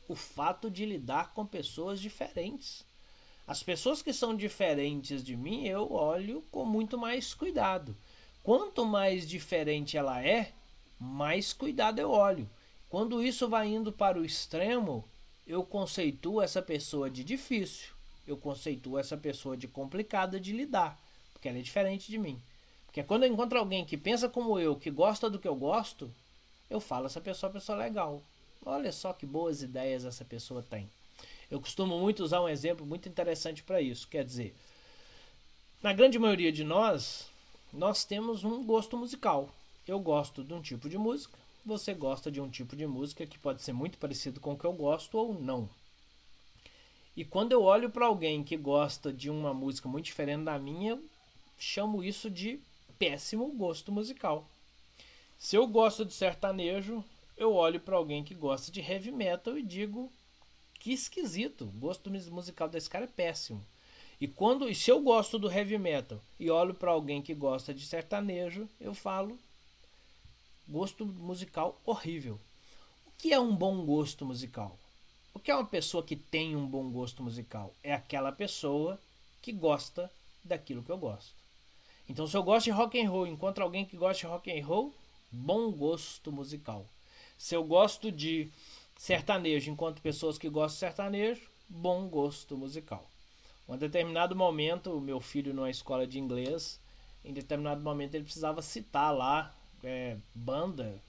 o fato de lidar com pessoas diferentes. As pessoas que são diferentes de mim, eu olho com muito mais cuidado. Quanto mais diferente ela é, mais cuidado eu olho. Quando isso vai indo para o extremo, eu conceituo essa pessoa de difícil, eu conceituo essa pessoa de complicada de lidar, porque ela é diferente de mim. Porque quando eu encontro alguém que pensa como eu, que gosta do que eu gosto, eu falo essa pessoa é uma pessoa legal. Olha só que boas ideias essa pessoa tem. Eu costumo muito usar um exemplo muito interessante para isso. Quer dizer, na grande maioria de nós, nós temos um gosto musical. Eu gosto de um tipo de música, você gosta de um tipo de música que pode ser muito parecido com o que eu gosto ou não. E quando eu olho para alguém que gosta de uma música muito diferente da minha, eu chamo isso de péssimo gosto musical. Se eu gosto de sertanejo, eu olho para alguém que gosta de heavy metal e digo que esquisito, o gosto musical desse cara é péssimo. E quando, e se eu gosto do heavy metal e olho para alguém que gosta de sertanejo, eu falo Gosto musical horrível. O que é um bom gosto musical? O que é uma pessoa que tem um bom gosto musical? É aquela pessoa que gosta daquilo que eu gosto. Então, se eu gosto de rock and roll, encontro alguém que gosta de rock and roll, bom gosto musical. Se eu gosto de sertanejo, encontro pessoas que gostam de sertanejo, bom gosto musical. Um determinado momento, meu filho numa escola de inglês, em determinado momento ele precisava citar lá é, banda,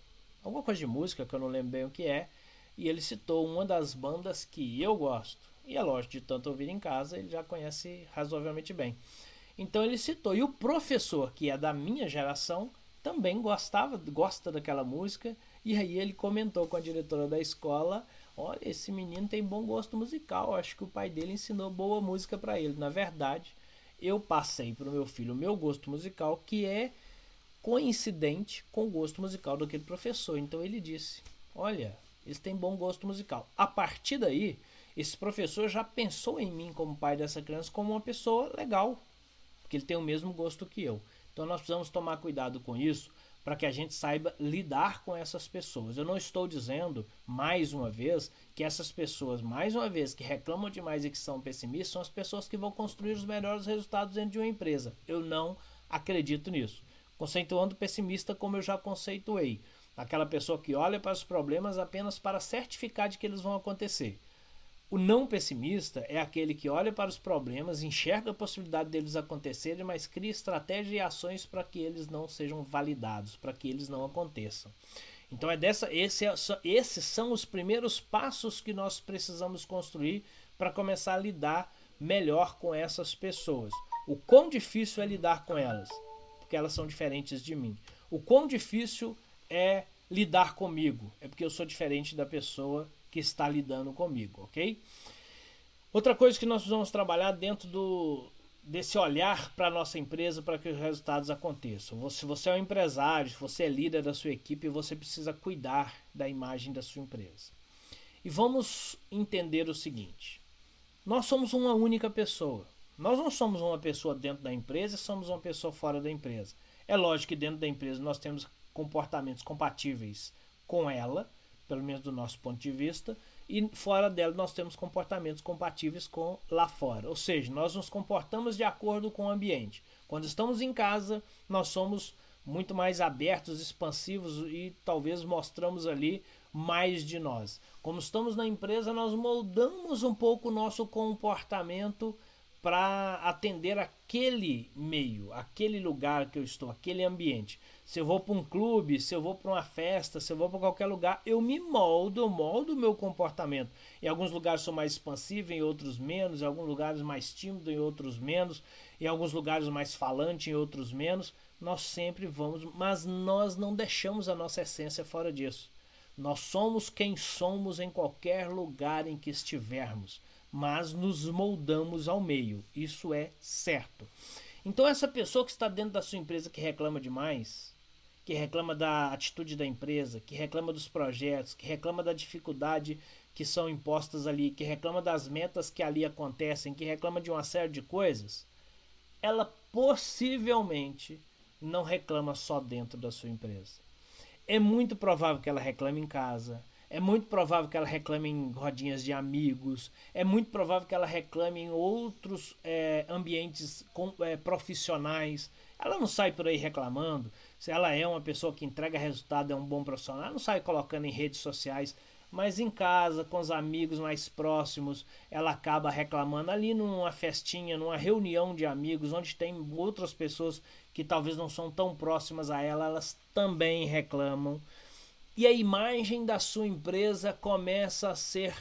alguma coisa de música que eu não lembro bem o que é, e ele citou uma das bandas que eu gosto. E é lógico, de tanto ouvir em casa, ele já conhece razoavelmente bem. Então ele citou. E o professor, que é da minha geração, também gostava, gosta daquela música. E aí ele comentou com a diretora da escola: Olha, esse menino tem bom gosto musical. Acho que o pai dele ensinou boa música para ele. Na verdade, eu passei para o meu filho o meu gosto musical, que é coincidente com o gosto musical daquele professor. Então ele disse: Olha, eles têm bom gosto musical. A partir daí, esse professor já pensou em mim como pai dessa criança como uma pessoa legal, porque ele tem o mesmo gosto que eu. Então nós precisamos tomar cuidado com isso para que a gente saiba lidar com essas pessoas. Eu não estou dizendo, mais uma vez, que essas pessoas, mais uma vez, que reclamam demais e que são pessimistas, são as pessoas que vão construir os melhores resultados dentro de uma empresa. Eu não acredito nisso conceituando pessimista como eu já conceituei. Aquela pessoa que olha para os problemas apenas para certificar de que eles vão acontecer. O não pessimista é aquele que olha para os problemas, enxerga a possibilidade deles acontecerem, mas cria estratégias e ações para que eles não sejam validados, para que eles não aconteçam. Então é dessa, esse é, esses são os primeiros passos que nós precisamos construir para começar a lidar melhor com essas pessoas. O quão difícil é lidar com elas? porque elas são diferentes de mim. O quão difícil é lidar comigo? É porque eu sou diferente da pessoa que está lidando comigo, ok? Outra coisa que nós vamos trabalhar dentro do, desse olhar para a nossa empresa para que os resultados aconteçam. Se você é um empresário, se você é líder da sua equipe, você precisa cuidar da imagem da sua empresa. E vamos entender o seguinte: nós somos uma única pessoa. Nós não somos uma pessoa dentro da empresa, somos uma pessoa fora da empresa. É lógico que dentro da empresa nós temos comportamentos compatíveis com ela, pelo menos do nosso ponto de vista, e fora dela nós temos comportamentos compatíveis com lá fora. Ou seja, nós nos comportamos de acordo com o ambiente. Quando estamos em casa, nós somos muito mais abertos, expansivos e talvez mostramos ali mais de nós. Como estamos na empresa, nós moldamos um pouco o nosso comportamento para atender aquele meio, aquele lugar que eu estou, aquele ambiente. Se eu vou para um clube, se eu vou para uma festa, se eu vou para qualquer lugar, eu me moldo, eu moldo o meu comportamento. Em alguns lugares sou mais expansivo, em outros menos, em alguns lugares mais tímido, em outros menos, em alguns lugares mais falante, em outros menos. Nós sempre vamos, mas nós não deixamos a nossa essência fora disso. Nós somos quem somos em qualquer lugar em que estivermos mas nos moldamos ao meio. Isso é certo. Então, essa pessoa que está dentro da sua empresa que reclama demais, que reclama da atitude da empresa, que reclama dos projetos, que reclama da dificuldade que são impostas ali, que reclama das metas que ali acontecem, que reclama de uma série de coisas, ela possivelmente não reclama só dentro da sua empresa. É muito provável que ela reclame em casa, é muito provável que ela reclame em rodinhas de amigos. É muito provável que ela reclame em outros é, ambientes com, é, profissionais. Ela não sai por aí reclamando. Se ela é uma pessoa que entrega resultado, é um bom profissional, ela não sai colocando em redes sociais. Mas em casa, com os amigos mais próximos, ela acaba reclamando ali numa festinha, numa reunião de amigos, onde tem outras pessoas que talvez não são tão próximas a ela, elas também reclamam e a imagem da sua empresa começa a ser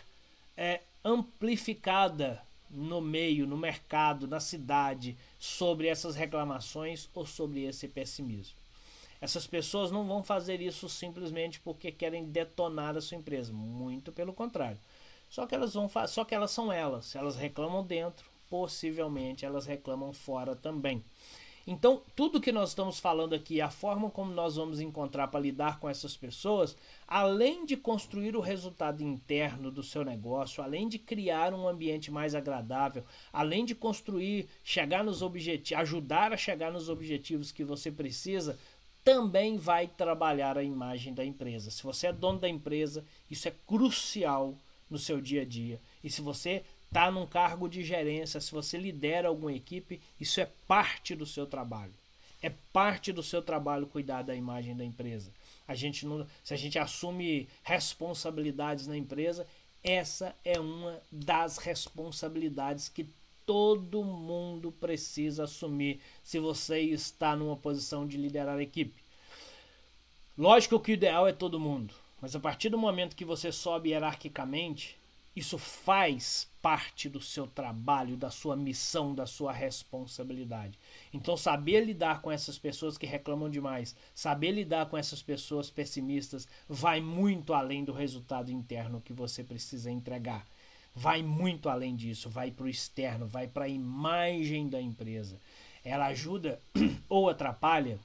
é, amplificada no meio, no mercado, na cidade, sobre essas reclamações ou sobre esse pessimismo. Essas pessoas não vão fazer isso simplesmente porque querem detonar a sua empresa, muito pelo contrário. Só que elas vão só que elas são elas, elas reclamam dentro, possivelmente elas reclamam fora também. Então, tudo que nós estamos falando aqui, a forma como nós vamos encontrar para lidar com essas pessoas, além de construir o resultado interno do seu negócio, além de criar um ambiente mais agradável, além de construir, chegar nos objetivos, ajudar a chegar nos objetivos que você precisa, também vai trabalhar a imagem da empresa. Se você é dono da empresa, isso é crucial no seu dia a dia. E se você está num cargo de gerência, se você lidera alguma equipe, isso é parte do seu trabalho. É parte do seu trabalho cuidar da imagem da empresa. A gente não, se a gente assume responsabilidades na empresa, essa é uma das responsabilidades que todo mundo precisa assumir se você está numa posição de liderar a equipe. Lógico que o ideal é todo mundo, mas a partir do momento que você sobe hierarquicamente, isso faz parte do seu trabalho, da sua missão, da sua responsabilidade. Então, saber lidar com essas pessoas que reclamam demais, saber lidar com essas pessoas pessimistas, vai muito além do resultado interno que você precisa entregar. Vai muito além disso, vai para o externo, vai para a imagem da empresa. Ela ajuda ou atrapalha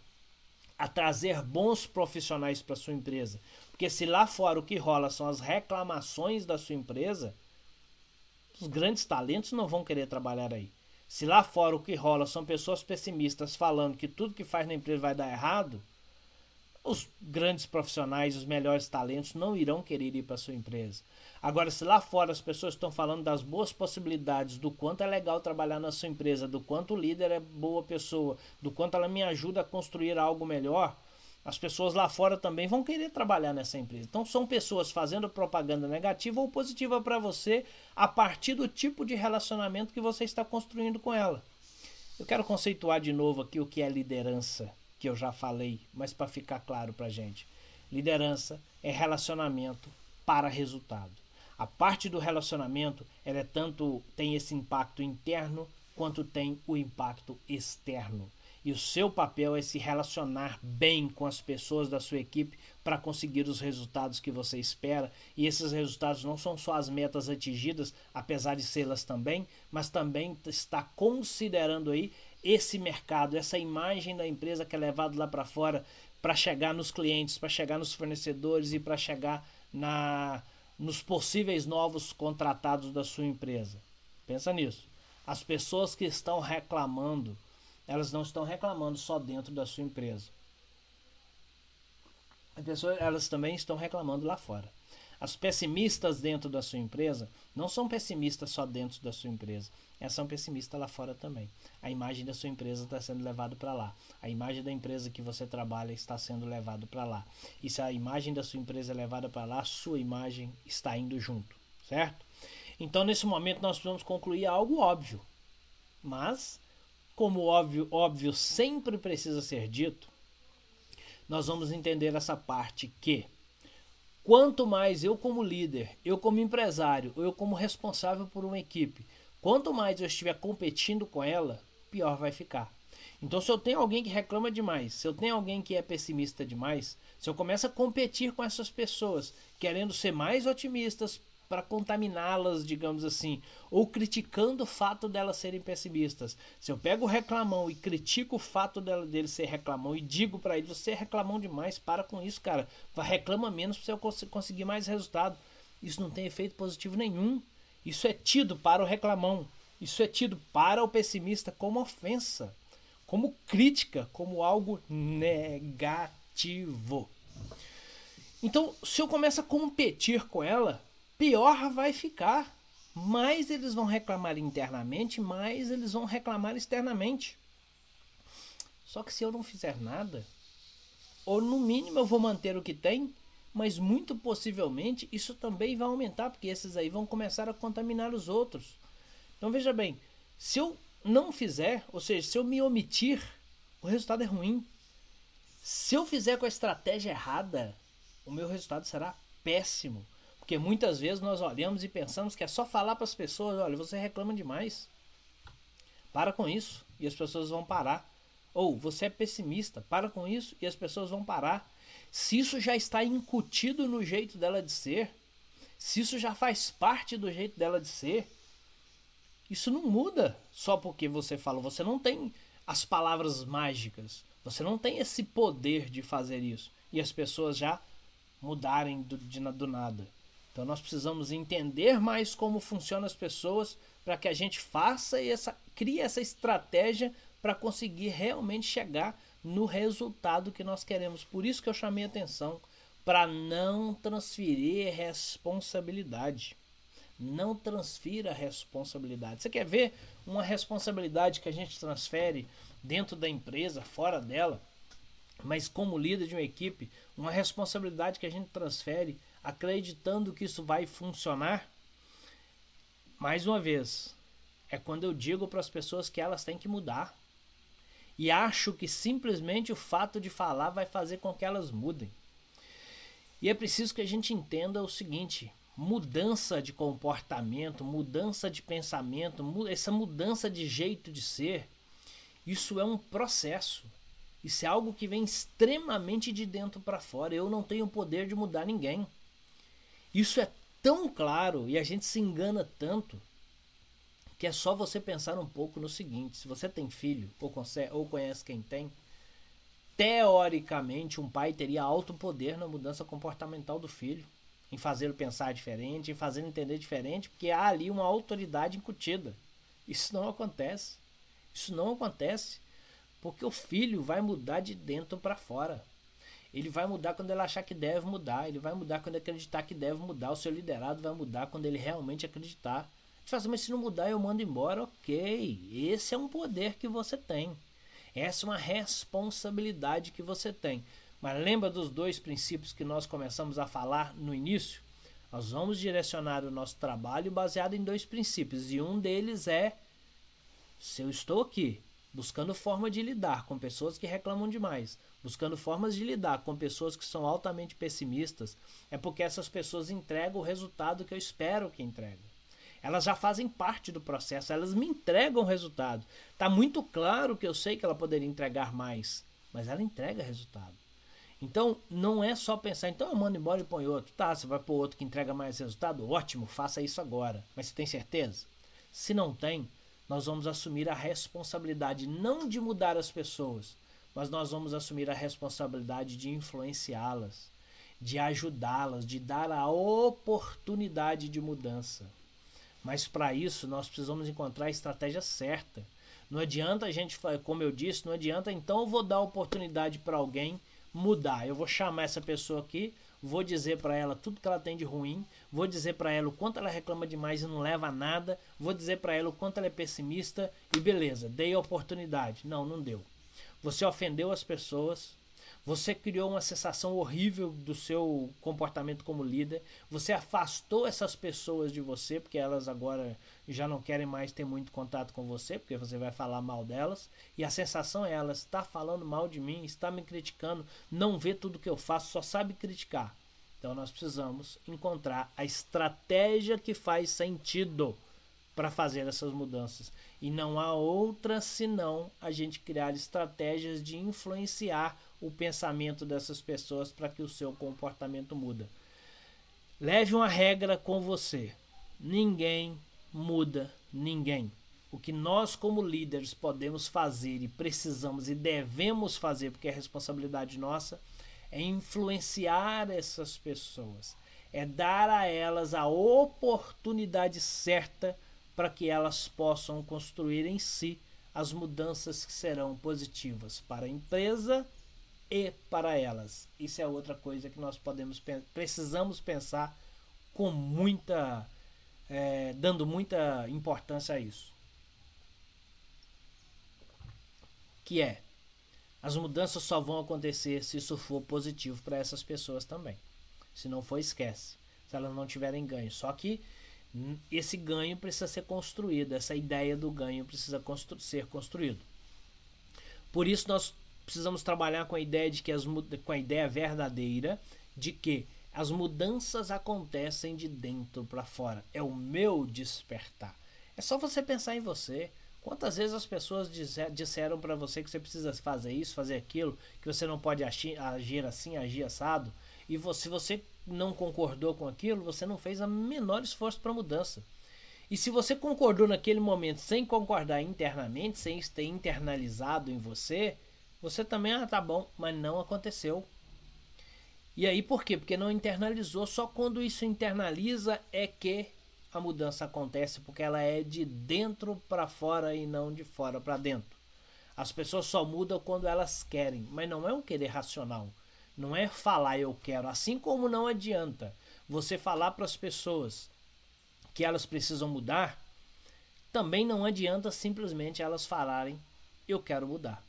a trazer bons profissionais para sua empresa. Porque se lá fora o que rola são as reclamações da sua empresa, os grandes talentos não vão querer trabalhar aí. Se lá fora o que rola são pessoas pessimistas falando que tudo que faz na empresa vai dar errado, os grandes profissionais, os melhores talentos não irão querer ir para sua empresa. Agora, se lá fora as pessoas estão falando das boas possibilidades, do quanto é legal trabalhar na sua empresa, do quanto o líder é boa pessoa, do quanto ela me ajuda a construir algo melhor, as pessoas lá fora também vão querer trabalhar nessa empresa. Então são pessoas fazendo propaganda negativa ou positiva para você a partir do tipo de relacionamento que você está construindo com ela. Eu quero conceituar de novo aqui o que é liderança, que eu já falei, mas para ficar claro para gente. Liderança é relacionamento para resultado. A parte do relacionamento, ela é tanto tem esse impacto interno quanto tem o impacto externo. E o seu papel é se relacionar bem com as pessoas da sua equipe para conseguir os resultados que você espera. E esses resultados não são só as metas atingidas, apesar de sê-las também, mas também está considerando aí esse mercado, essa imagem da empresa que é levado lá para fora para chegar nos clientes, para chegar nos fornecedores e para chegar na nos possíveis novos contratados da sua empresa. Pensa nisso. As pessoas que estão reclamando, elas não estão reclamando só dentro da sua empresa. As pessoas, elas também estão reclamando lá fora. As pessimistas dentro da sua empresa não são pessimistas só dentro da sua empresa, são pessimistas lá fora também. A imagem da sua empresa está sendo levada para lá. A imagem da empresa que você trabalha está sendo levada para lá. E se a imagem da sua empresa é levada para lá, sua imagem está indo junto, certo? Então, nesse momento, nós precisamos concluir algo óbvio. Mas, como óbvio, óbvio sempre precisa ser dito, nós vamos entender essa parte que quanto mais eu como líder, eu como empresário, eu como responsável por uma equipe, quanto mais eu estiver competindo com ela, pior vai ficar. Então, se eu tenho alguém que reclama demais, se eu tenho alguém que é pessimista demais, se eu começo a competir com essas pessoas, querendo ser mais otimistas, para contaminá-las, digamos assim, ou criticando o fato delas serem pessimistas. Se eu pego o reclamão e critico o fato dela, dele ser reclamão e digo para ele, você é reclamão demais, para com isso, cara. Reclama menos para você conseguir mais resultado. Isso não tem efeito positivo nenhum. Isso é tido para o reclamão. Isso é tido para o pessimista como ofensa, como crítica, como algo negativo. Então, se eu começo a competir com ela, pior vai ficar. Mais eles vão reclamar internamente, mais eles vão reclamar externamente. Só que se eu não fizer nada, ou no mínimo eu vou manter o que tem, mas muito possivelmente isso também vai aumentar, porque esses aí vão começar a contaminar os outros. Então veja bem, se eu não fizer, ou seja, se eu me omitir, o resultado é ruim. Se eu fizer com a estratégia errada, o meu resultado será péssimo. Porque muitas vezes nós olhamos e pensamos que é só falar para as pessoas: olha, você reclama demais. Para com isso e as pessoas vão parar. Ou você é pessimista, para com isso e as pessoas vão parar. Se isso já está incutido no jeito dela de ser, se isso já faz parte do jeito dela de ser, isso não muda só porque você fala. Você não tem as palavras mágicas. Você não tem esse poder de fazer isso. E as pessoas já mudarem do, de, do nada. Então nós precisamos entender mais como funcionam as pessoas para que a gente faça essa crie essa estratégia para conseguir realmente chegar no resultado que nós queremos. Por isso que eu chamei atenção para não transferir responsabilidade. Não transfira responsabilidade. Você quer ver uma responsabilidade que a gente transfere dentro da empresa, fora dela, mas como líder de uma equipe, uma responsabilidade que a gente transfere acreditando que isso vai funcionar, mais uma vez, é quando eu digo para as pessoas que elas têm que mudar. E acho que simplesmente o fato de falar vai fazer com que elas mudem. E é preciso que a gente entenda o seguinte: mudança de comportamento, mudança de pensamento, essa mudança de jeito de ser, isso é um processo. Isso é algo que vem extremamente de dentro para fora. Eu não tenho poder de mudar ninguém. Isso é tão claro e a gente se engana tanto que é só você pensar um pouco no seguinte: se você tem filho ou, ou conhece quem tem, teoricamente um pai teria alto poder na mudança comportamental do filho, em fazê-lo pensar diferente, em fazê-lo entender diferente, porque há ali uma autoridade incutida. Isso não acontece. Isso não acontece porque o filho vai mudar de dentro para fora. Ele vai mudar quando ele achar que deve mudar. Ele vai mudar quando acreditar que deve mudar. O seu liderado vai mudar quando ele realmente acreditar. Assim, mas se não mudar eu mando embora. Ok, esse é um poder que você tem. Essa é uma responsabilidade que você tem. Mas lembra dos dois princípios que nós começamos a falar no início? Nós vamos direcionar o nosso trabalho baseado em dois princípios. E um deles é: se eu estou aqui buscando forma de lidar com pessoas que reclamam demais, buscando formas de lidar com pessoas que são altamente pessimistas, é porque essas pessoas entregam o resultado que eu espero que entreguem. Elas já fazem parte do processo, elas me entregam resultado. Tá muito claro que eu sei que ela poderia entregar mais, mas ela entrega resultado. Então, não é só pensar, então eu mando embora e põe outro. Tá, você vai pôr outro que entrega mais resultado? Ótimo, faça isso agora. Mas você tem certeza? Se não tem, nós vamos assumir a responsabilidade não de mudar as pessoas, mas nós vamos assumir a responsabilidade de influenciá-las, de ajudá-las, de dar a oportunidade de mudança. Mas para isso nós precisamos encontrar a estratégia certa. Não adianta a gente, como eu disse, não adianta então eu vou dar oportunidade para alguém mudar. Eu vou chamar essa pessoa aqui, vou dizer para ela tudo que ela tem de ruim, vou dizer para ela o quanto ela reclama demais e não leva a nada, vou dizer para ela o quanto ela é pessimista e beleza, dei a oportunidade. Não, não deu. Você ofendeu as pessoas, você criou uma sensação horrível do seu comportamento como líder. Você afastou essas pessoas de você, porque elas agora já não querem mais ter muito contato com você, porque você vai falar mal delas. E a sensação é: ela está falando mal de mim, está me criticando, não vê tudo que eu faço, só sabe criticar. Então nós precisamos encontrar a estratégia que faz sentido para fazer essas mudanças. E não há outra senão a gente criar estratégias de influenciar o pensamento dessas pessoas para que o seu comportamento muda. Leve uma regra com você. Ninguém muda ninguém. O que nós como líderes podemos fazer e precisamos e devemos fazer, porque é responsabilidade nossa, é influenciar essas pessoas, é dar a elas a oportunidade certa para que elas possam construir em si as mudanças que serão positivas para a empresa e para elas. Isso é outra coisa que nós podemos precisamos pensar com muita é, dando muita importância a isso. Que é as mudanças só vão acontecer se isso for positivo para essas pessoas também. Se não for, esquece. Se elas não tiverem ganho. Só que esse ganho precisa ser construído, essa ideia do ganho precisa constru ser construído. Por isso nós precisamos trabalhar com a ideia de que as com a ideia verdadeira de que as mudanças acontecem de dentro para fora. É o meu despertar. É só você pensar em você. Quantas vezes as pessoas disseram para você que você precisa fazer isso, fazer aquilo, que você não pode agir, assim, agir assado, e se você não concordou com aquilo, você não fez o menor esforço para mudança. E se você concordou naquele momento sem concordar internamente, sem ter internalizado em você, você também, ah, tá bom, mas não aconteceu. E aí por quê? Porque não internalizou. Só quando isso internaliza é que a mudança acontece, porque ela é de dentro para fora e não de fora para dentro. As pessoas só mudam quando elas querem, mas não é um querer racional. Não é falar eu quero, assim como não adianta você falar para as pessoas que elas precisam mudar, também não adianta simplesmente elas falarem eu quero mudar.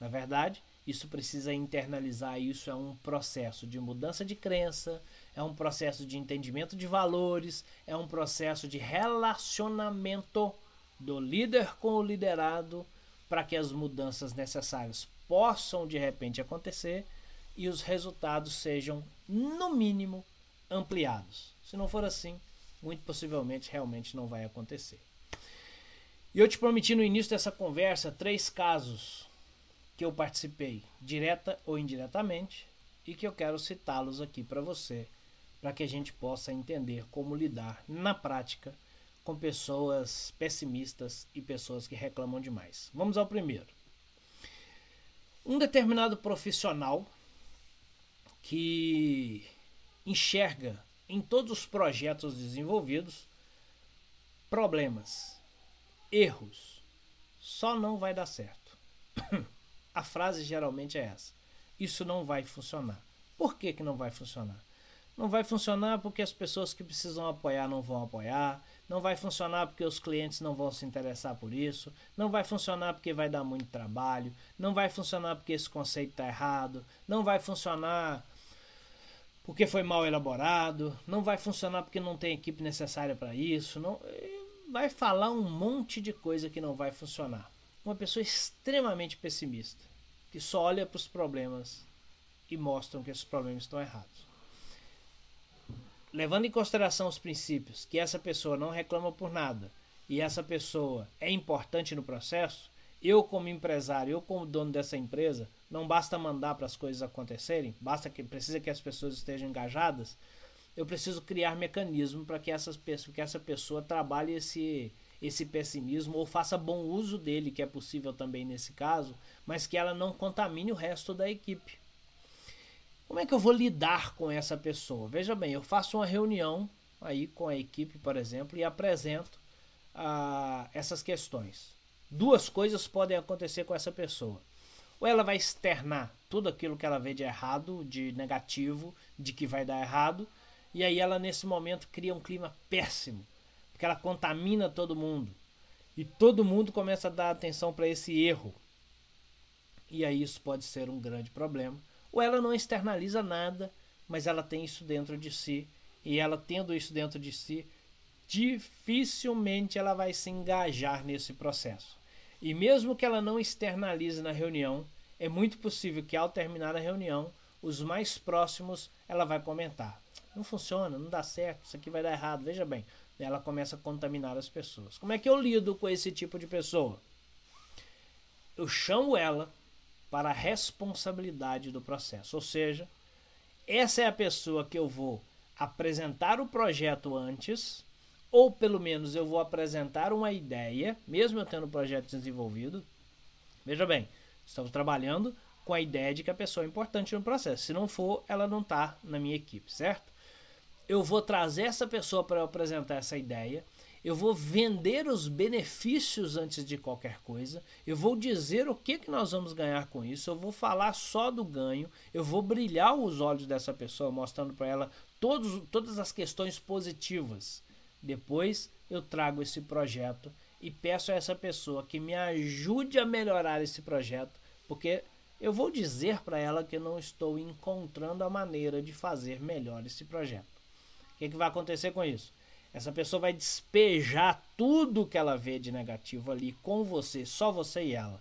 Na verdade, isso precisa internalizar, isso é um processo de mudança de crença, é um processo de entendimento de valores, é um processo de relacionamento do líder com o liderado para que as mudanças necessárias possam de repente acontecer e os resultados sejam, no mínimo, ampliados. Se não for assim, muito possivelmente realmente não vai acontecer. E eu te prometi no início dessa conversa três casos que eu participei, direta ou indiretamente, e que eu quero citá-los aqui para você, para que a gente possa entender como lidar na prática com pessoas pessimistas e pessoas que reclamam demais. Vamos ao primeiro. Um determinado profissional que enxerga em todos os projetos desenvolvidos problemas, erros, só não vai dar certo. A frase geralmente é essa: Isso não vai funcionar. Por que, que não vai funcionar? Não vai funcionar porque as pessoas que precisam apoiar não vão apoiar. Não vai funcionar porque os clientes não vão se interessar por isso. Não vai funcionar porque vai dar muito trabalho. Não vai funcionar porque esse conceito está errado. Não vai funcionar porque foi mal elaborado. Não vai funcionar porque não tem equipe necessária para isso. Não, vai falar um monte de coisa que não vai funcionar uma pessoa extremamente pessimista, que só olha para os problemas e mostram que esses problemas estão errados. levando em consideração os princípios que essa pessoa não reclama por nada e essa pessoa é importante no processo, eu como empresário, eu como dono dessa empresa, não basta mandar para as coisas acontecerem, basta que precisa que as pessoas estejam engajadas. Eu preciso criar mecanismo para que, que essa pessoa trabalhe esse, esse pessimismo ou faça bom uso dele, que é possível também nesse caso, mas que ela não contamine o resto da equipe. Como é que eu vou lidar com essa pessoa? Veja bem, eu faço uma reunião aí com a equipe, por exemplo, e apresento ah, essas questões. Duas coisas podem acontecer com essa pessoa. Ou ela vai externar tudo aquilo que ela vê de errado, de negativo, de que vai dar errado, e aí ela nesse momento cria um clima péssimo, porque ela contamina todo mundo. E todo mundo começa a dar atenção para esse erro. E aí isso pode ser um grande problema. Ou ela não externaliza nada, mas ela tem isso dentro de si, e ela tendo isso dentro de si, dificilmente ela vai se engajar nesse processo. E mesmo que ela não externalize na reunião, é muito possível que ao terminar a reunião, os mais próximos ela vai comentar: não funciona, não dá certo, isso aqui vai dar errado. Veja bem, ela começa a contaminar as pessoas. Como é que eu lido com esse tipo de pessoa? Eu chamo ela para a responsabilidade do processo, ou seja, essa é a pessoa que eu vou apresentar o projeto antes ou pelo menos eu vou apresentar uma ideia, mesmo eu tendo o projeto desenvolvido. Veja bem, estamos trabalhando com a ideia de que a pessoa é importante no processo. Se não for, ela não está na minha equipe, certo? Eu vou trazer essa pessoa para apresentar essa ideia. Eu vou vender os benefícios antes de qualquer coisa. Eu vou dizer o que, que nós vamos ganhar com isso. Eu vou falar só do ganho. Eu vou brilhar os olhos dessa pessoa, mostrando para ela todos, todas as questões positivas depois eu trago esse projeto e peço a essa pessoa que me ajude a melhorar esse projeto, porque eu vou dizer para ela que eu não estou encontrando a maneira de fazer melhor esse projeto. Que, que vai acontecer com isso? Essa pessoa vai despejar tudo que ela vê de negativo ali com você, só você e ela.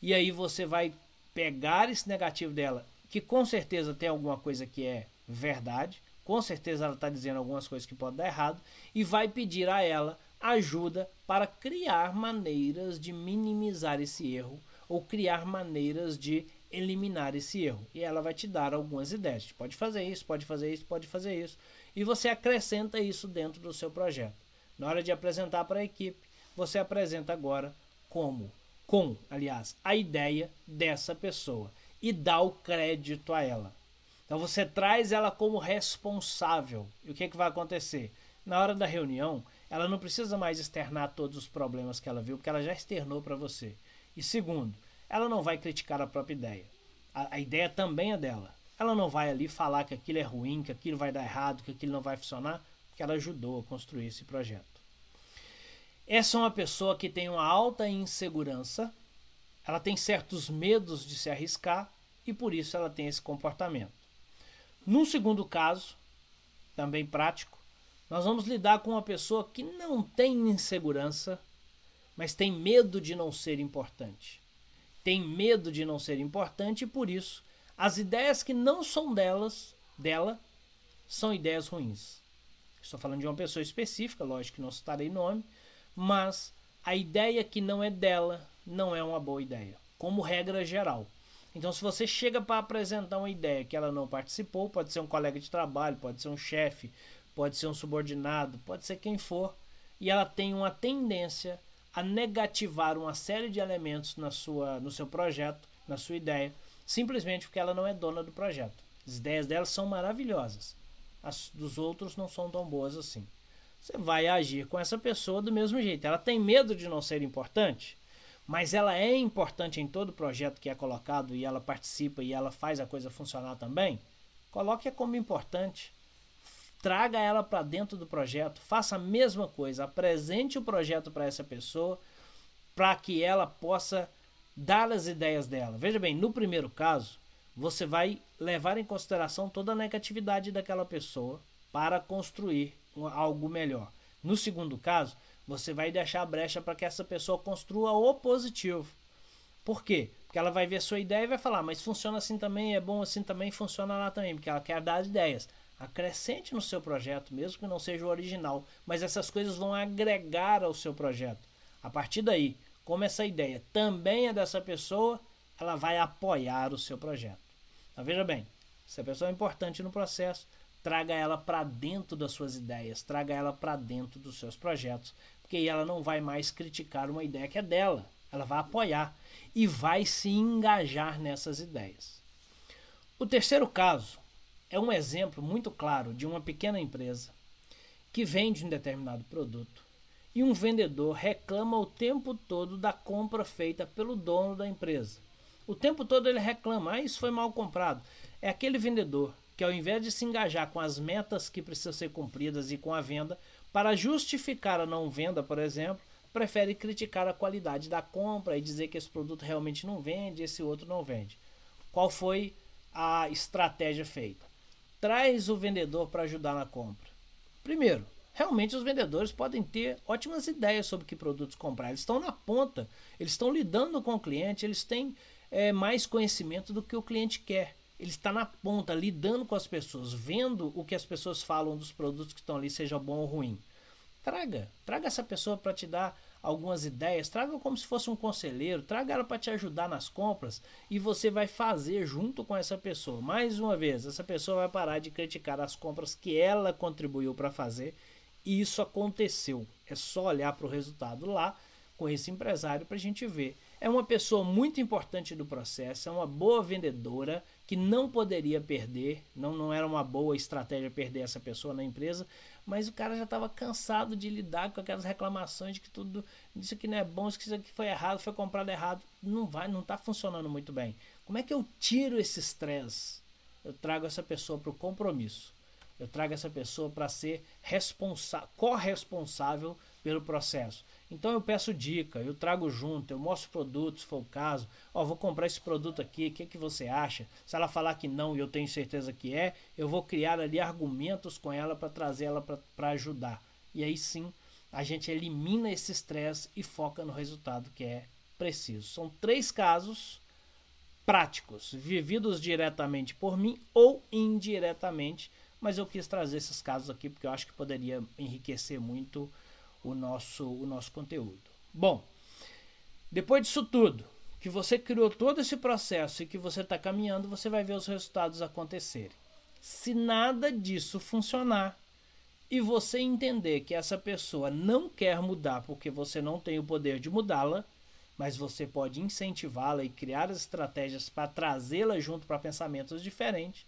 E aí você vai pegar esse negativo dela, que com certeza tem alguma coisa que é verdade, com certeza ela está dizendo algumas coisas que podem dar errado e vai pedir a ela ajuda para criar maneiras de minimizar esse erro ou criar maneiras de eliminar esse erro. E ela vai te dar algumas ideias. Pode fazer isso, pode fazer isso, pode fazer isso. E você acrescenta isso dentro do seu projeto. Na hora de apresentar para a equipe, você apresenta agora como, com, aliás, a ideia dessa pessoa e dá o crédito a ela. Então você traz ela como responsável. E o que, é que vai acontecer? Na hora da reunião, ela não precisa mais externar todos os problemas que ela viu, porque ela já externou para você. E segundo, ela não vai criticar a própria ideia. A, a, ideia também é dela. Ela não vai ali falar que aquilo é ruim, que aquilo vai dar errado, que aquilo não vai funcionar, porque ela ajudou a construir esse projeto. Essa é uma pessoa que tem uma alta insegurança, ela tem certos medos de se arriscar e por isso ela tem esse comportamento. Num segundo caso, também prático, nós vamos lidar com uma pessoa que não tem insegurança, mas tem medo de não ser importante. Tem medo de não ser importante e por isso as ideias que não são delas, dela, são ideias ruins. Estou falando de uma pessoa específica, lógico que não citarei nome, mas a ideia que não é dela não é uma boa ideia, como regra geral. Então, se você chega para apresentar uma ideia que ela não participou, pode ser um colega de trabalho, pode ser um chefe, pode ser um subordinado, pode ser quem for, e ela tem uma tendência a negativar uma série de elementos na sua, no seu projeto, na sua ideia, simplesmente porque ela não é dona do projeto. As ideias dela são maravilhosas, as dos outros não são tão boas assim. Você vai agir com essa pessoa do mesmo jeito. Ela tem medo de não ser importante? mas ela é importante em todo projeto que é colocado e ela participa e ela faz a coisa funcionar também, coloque-a como importante. Traga ela para dentro do projeto, faça a mesma coisa, apresente o projeto para essa pessoa para que ela possa dar as ideias dela. Veja bem, no primeiro caso, você vai levar em consideração toda a negatividade daquela pessoa para construir algo melhor. No segundo caso, você vai deixar a brecha para que essa pessoa construa o positivo. Por quê? Porque ela vai ver sua ideia e vai falar, mas funciona assim também, é bom assim também, funciona lá também, porque ela quer dar as ideias. Acrescente no seu projeto, mesmo que não seja o original, mas essas coisas vão agregar ao seu projeto. A partir daí, como essa ideia também é dessa pessoa, ela vai apoiar o seu projeto. Então, veja bem, se a pessoa é importante no processo, traga ela para dentro das suas ideias, traga ela para dentro dos seus projetos, porque ela não vai mais criticar uma ideia que é dela, ela vai apoiar e vai se engajar nessas ideias. O terceiro caso é um exemplo muito claro de uma pequena empresa que vende um determinado produto e um vendedor reclama o tempo todo da compra feita pelo dono da empresa. O tempo todo ele reclama, ah, isso foi mal comprado. É aquele vendedor que ao invés de se engajar com as metas que precisam ser cumpridas e com a venda, para justificar a não venda, por exemplo, prefere criticar a qualidade da compra e dizer que esse produto realmente não vende, esse outro não vende. Qual foi a estratégia feita? Traz o vendedor para ajudar na compra. Primeiro, realmente os vendedores podem ter ótimas ideias sobre que produtos comprar. Eles estão na ponta, eles estão lidando com o cliente, eles têm é, mais conhecimento do que o cliente quer. Ele está na ponta, lidando com as pessoas, vendo o que as pessoas falam dos produtos que estão ali, seja bom ou ruim. Traga, traga essa pessoa para te dar algumas ideias, traga como se fosse um conselheiro, traga ela para te ajudar nas compras e você vai fazer junto com essa pessoa. Mais uma vez, essa pessoa vai parar de criticar as compras que ela contribuiu para fazer e isso aconteceu. É só olhar para o resultado lá com esse empresário para a gente ver. É uma pessoa muito importante do processo, é uma boa vendedora que não poderia perder, não, não era uma boa estratégia perder essa pessoa na empresa, mas o cara já estava cansado de lidar com aquelas reclamações de que tudo isso aqui não é bom, isso aqui foi errado, foi comprado errado, não vai, não está funcionando muito bem. Como é que eu tiro esse estresse? Eu trago essa pessoa para o compromisso. Eu trago essa pessoa para ser corresponsável pelo processo. Então eu peço dica, eu trago junto, eu mostro produtos, se for o caso. Ó, vou comprar esse produto aqui, o que, que você acha? Se ela falar que não e eu tenho certeza que é, eu vou criar ali argumentos com ela para trazer ela para ajudar. E aí sim, a gente elimina esse estresse e foca no resultado que é preciso. São três casos práticos, vividos diretamente por mim ou indiretamente, mas eu quis trazer esses casos aqui porque eu acho que poderia enriquecer muito o nosso, o nosso conteúdo. Bom, depois disso tudo, que você criou todo esse processo e que você está caminhando, você vai ver os resultados acontecerem. Se nada disso funcionar e você entender que essa pessoa não quer mudar porque você não tem o poder de mudá-la, mas você pode incentivá-la e criar as estratégias para trazê-la junto para pensamentos diferentes,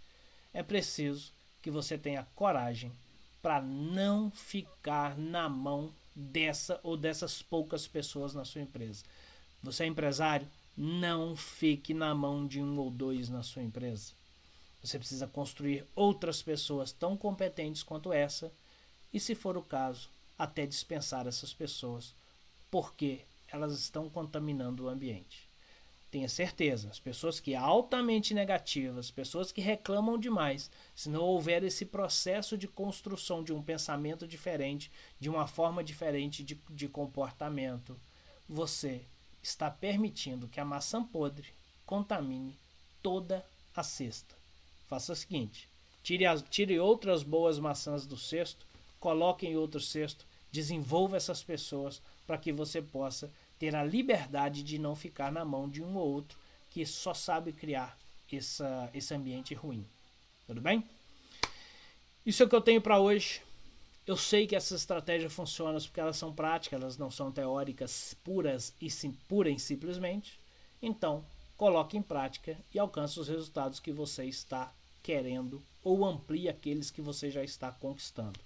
é preciso que você tenha coragem para não ficar na mão dessa ou dessas poucas pessoas na sua empresa. Você é empresário? Não fique na mão de um ou dois na sua empresa. Você precisa construir outras pessoas tão competentes quanto essa e, se for o caso, até dispensar essas pessoas, porque elas estão contaminando o ambiente. Tenha certeza, as pessoas que altamente negativas, pessoas que reclamam demais, se não houver esse processo de construção de um pensamento diferente, de uma forma diferente de, de comportamento, você está permitindo que a maçã podre contamine toda a cesta. Faça o seguinte: tire, as, tire outras boas maçãs do cesto, coloque em outro cesto, desenvolva essas pessoas para que você possa ter a liberdade de não ficar na mão de um ou outro que só sabe criar essa, esse ambiente ruim. Tudo bem? Isso é o que eu tenho para hoje. Eu sei que essas estratégias funcionam porque elas são práticas, elas não são teóricas puras e sim, pura e simplesmente. Então, coloque em prática e alcance os resultados que você está querendo ou amplie aqueles que você já está conquistando.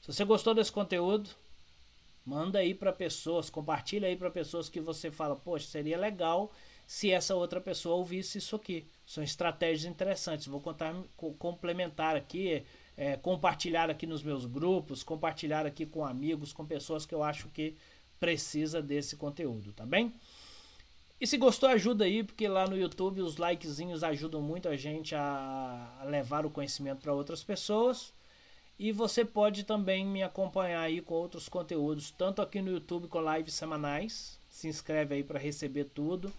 Se você gostou desse conteúdo, Manda aí para pessoas, compartilha aí para pessoas que você fala, poxa, seria legal se essa outra pessoa ouvisse isso aqui. São estratégias interessantes. Vou contar, complementar aqui, é, compartilhar aqui nos meus grupos, compartilhar aqui com amigos, com pessoas que eu acho que precisa desse conteúdo, tá bem? E se gostou, ajuda aí, porque lá no YouTube os likezinhos ajudam muito a gente a levar o conhecimento para outras pessoas. E você pode também me acompanhar aí com outros conteúdos, tanto aqui no YouTube com lives semanais. Se inscreve aí para receber tudo.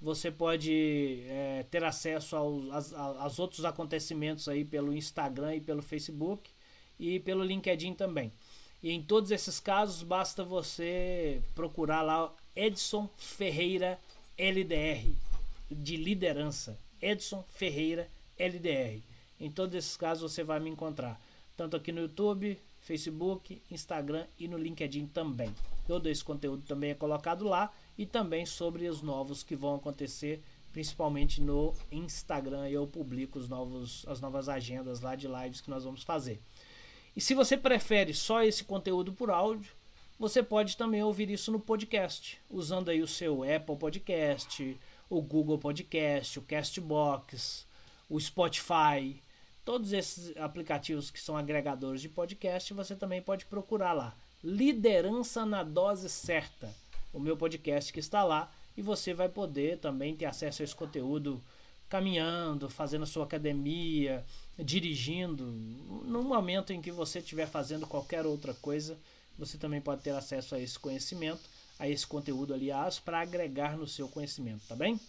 Você pode é, ter acesso aos, aos outros acontecimentos aí pelo Instagram e pelo Facebook e pelo LinkedIn também. E em todos esses casos, basta você procurar lá Edson Ferreira LDR, de liderança. Edson Ferreira LDR. Em todos esses casos você vai me encontrar, tanto aqui no YouTube, Facebook, Instagram e no LinkedIn também. Todo esse conteúdo também é colocado lá e também sobre os novos que vão acontecer, principalmente no Instagram. Eu publico os novos, as novas agendas lá de lives que nós vamos fazer. E se você prefere só esse conteúdo por áudio, você pode também ouvir isso no podcast, usando aí o seu Apple Podcast, o Google Podcast, o Castbox, o Spotify, todos esses aplicativos que são agregadores de podcast, você também pode procurar lá. Liderança na dose certa o meu podcast que está lá e você vai poder também ter acesso a esse conteúdo caminhando, fazendo a sua academia, dirigindo. No momento em que você estiver fazendo qualquer outra coisa, você também pode ter acesso a esse conhecimento, a esse conteúdo, aliás, para agregar no seu conhecimento, tá bem?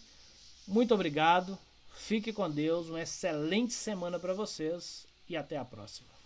Muito obrigado, fique com Deus, uma excelente semana para vocês e até a próxima.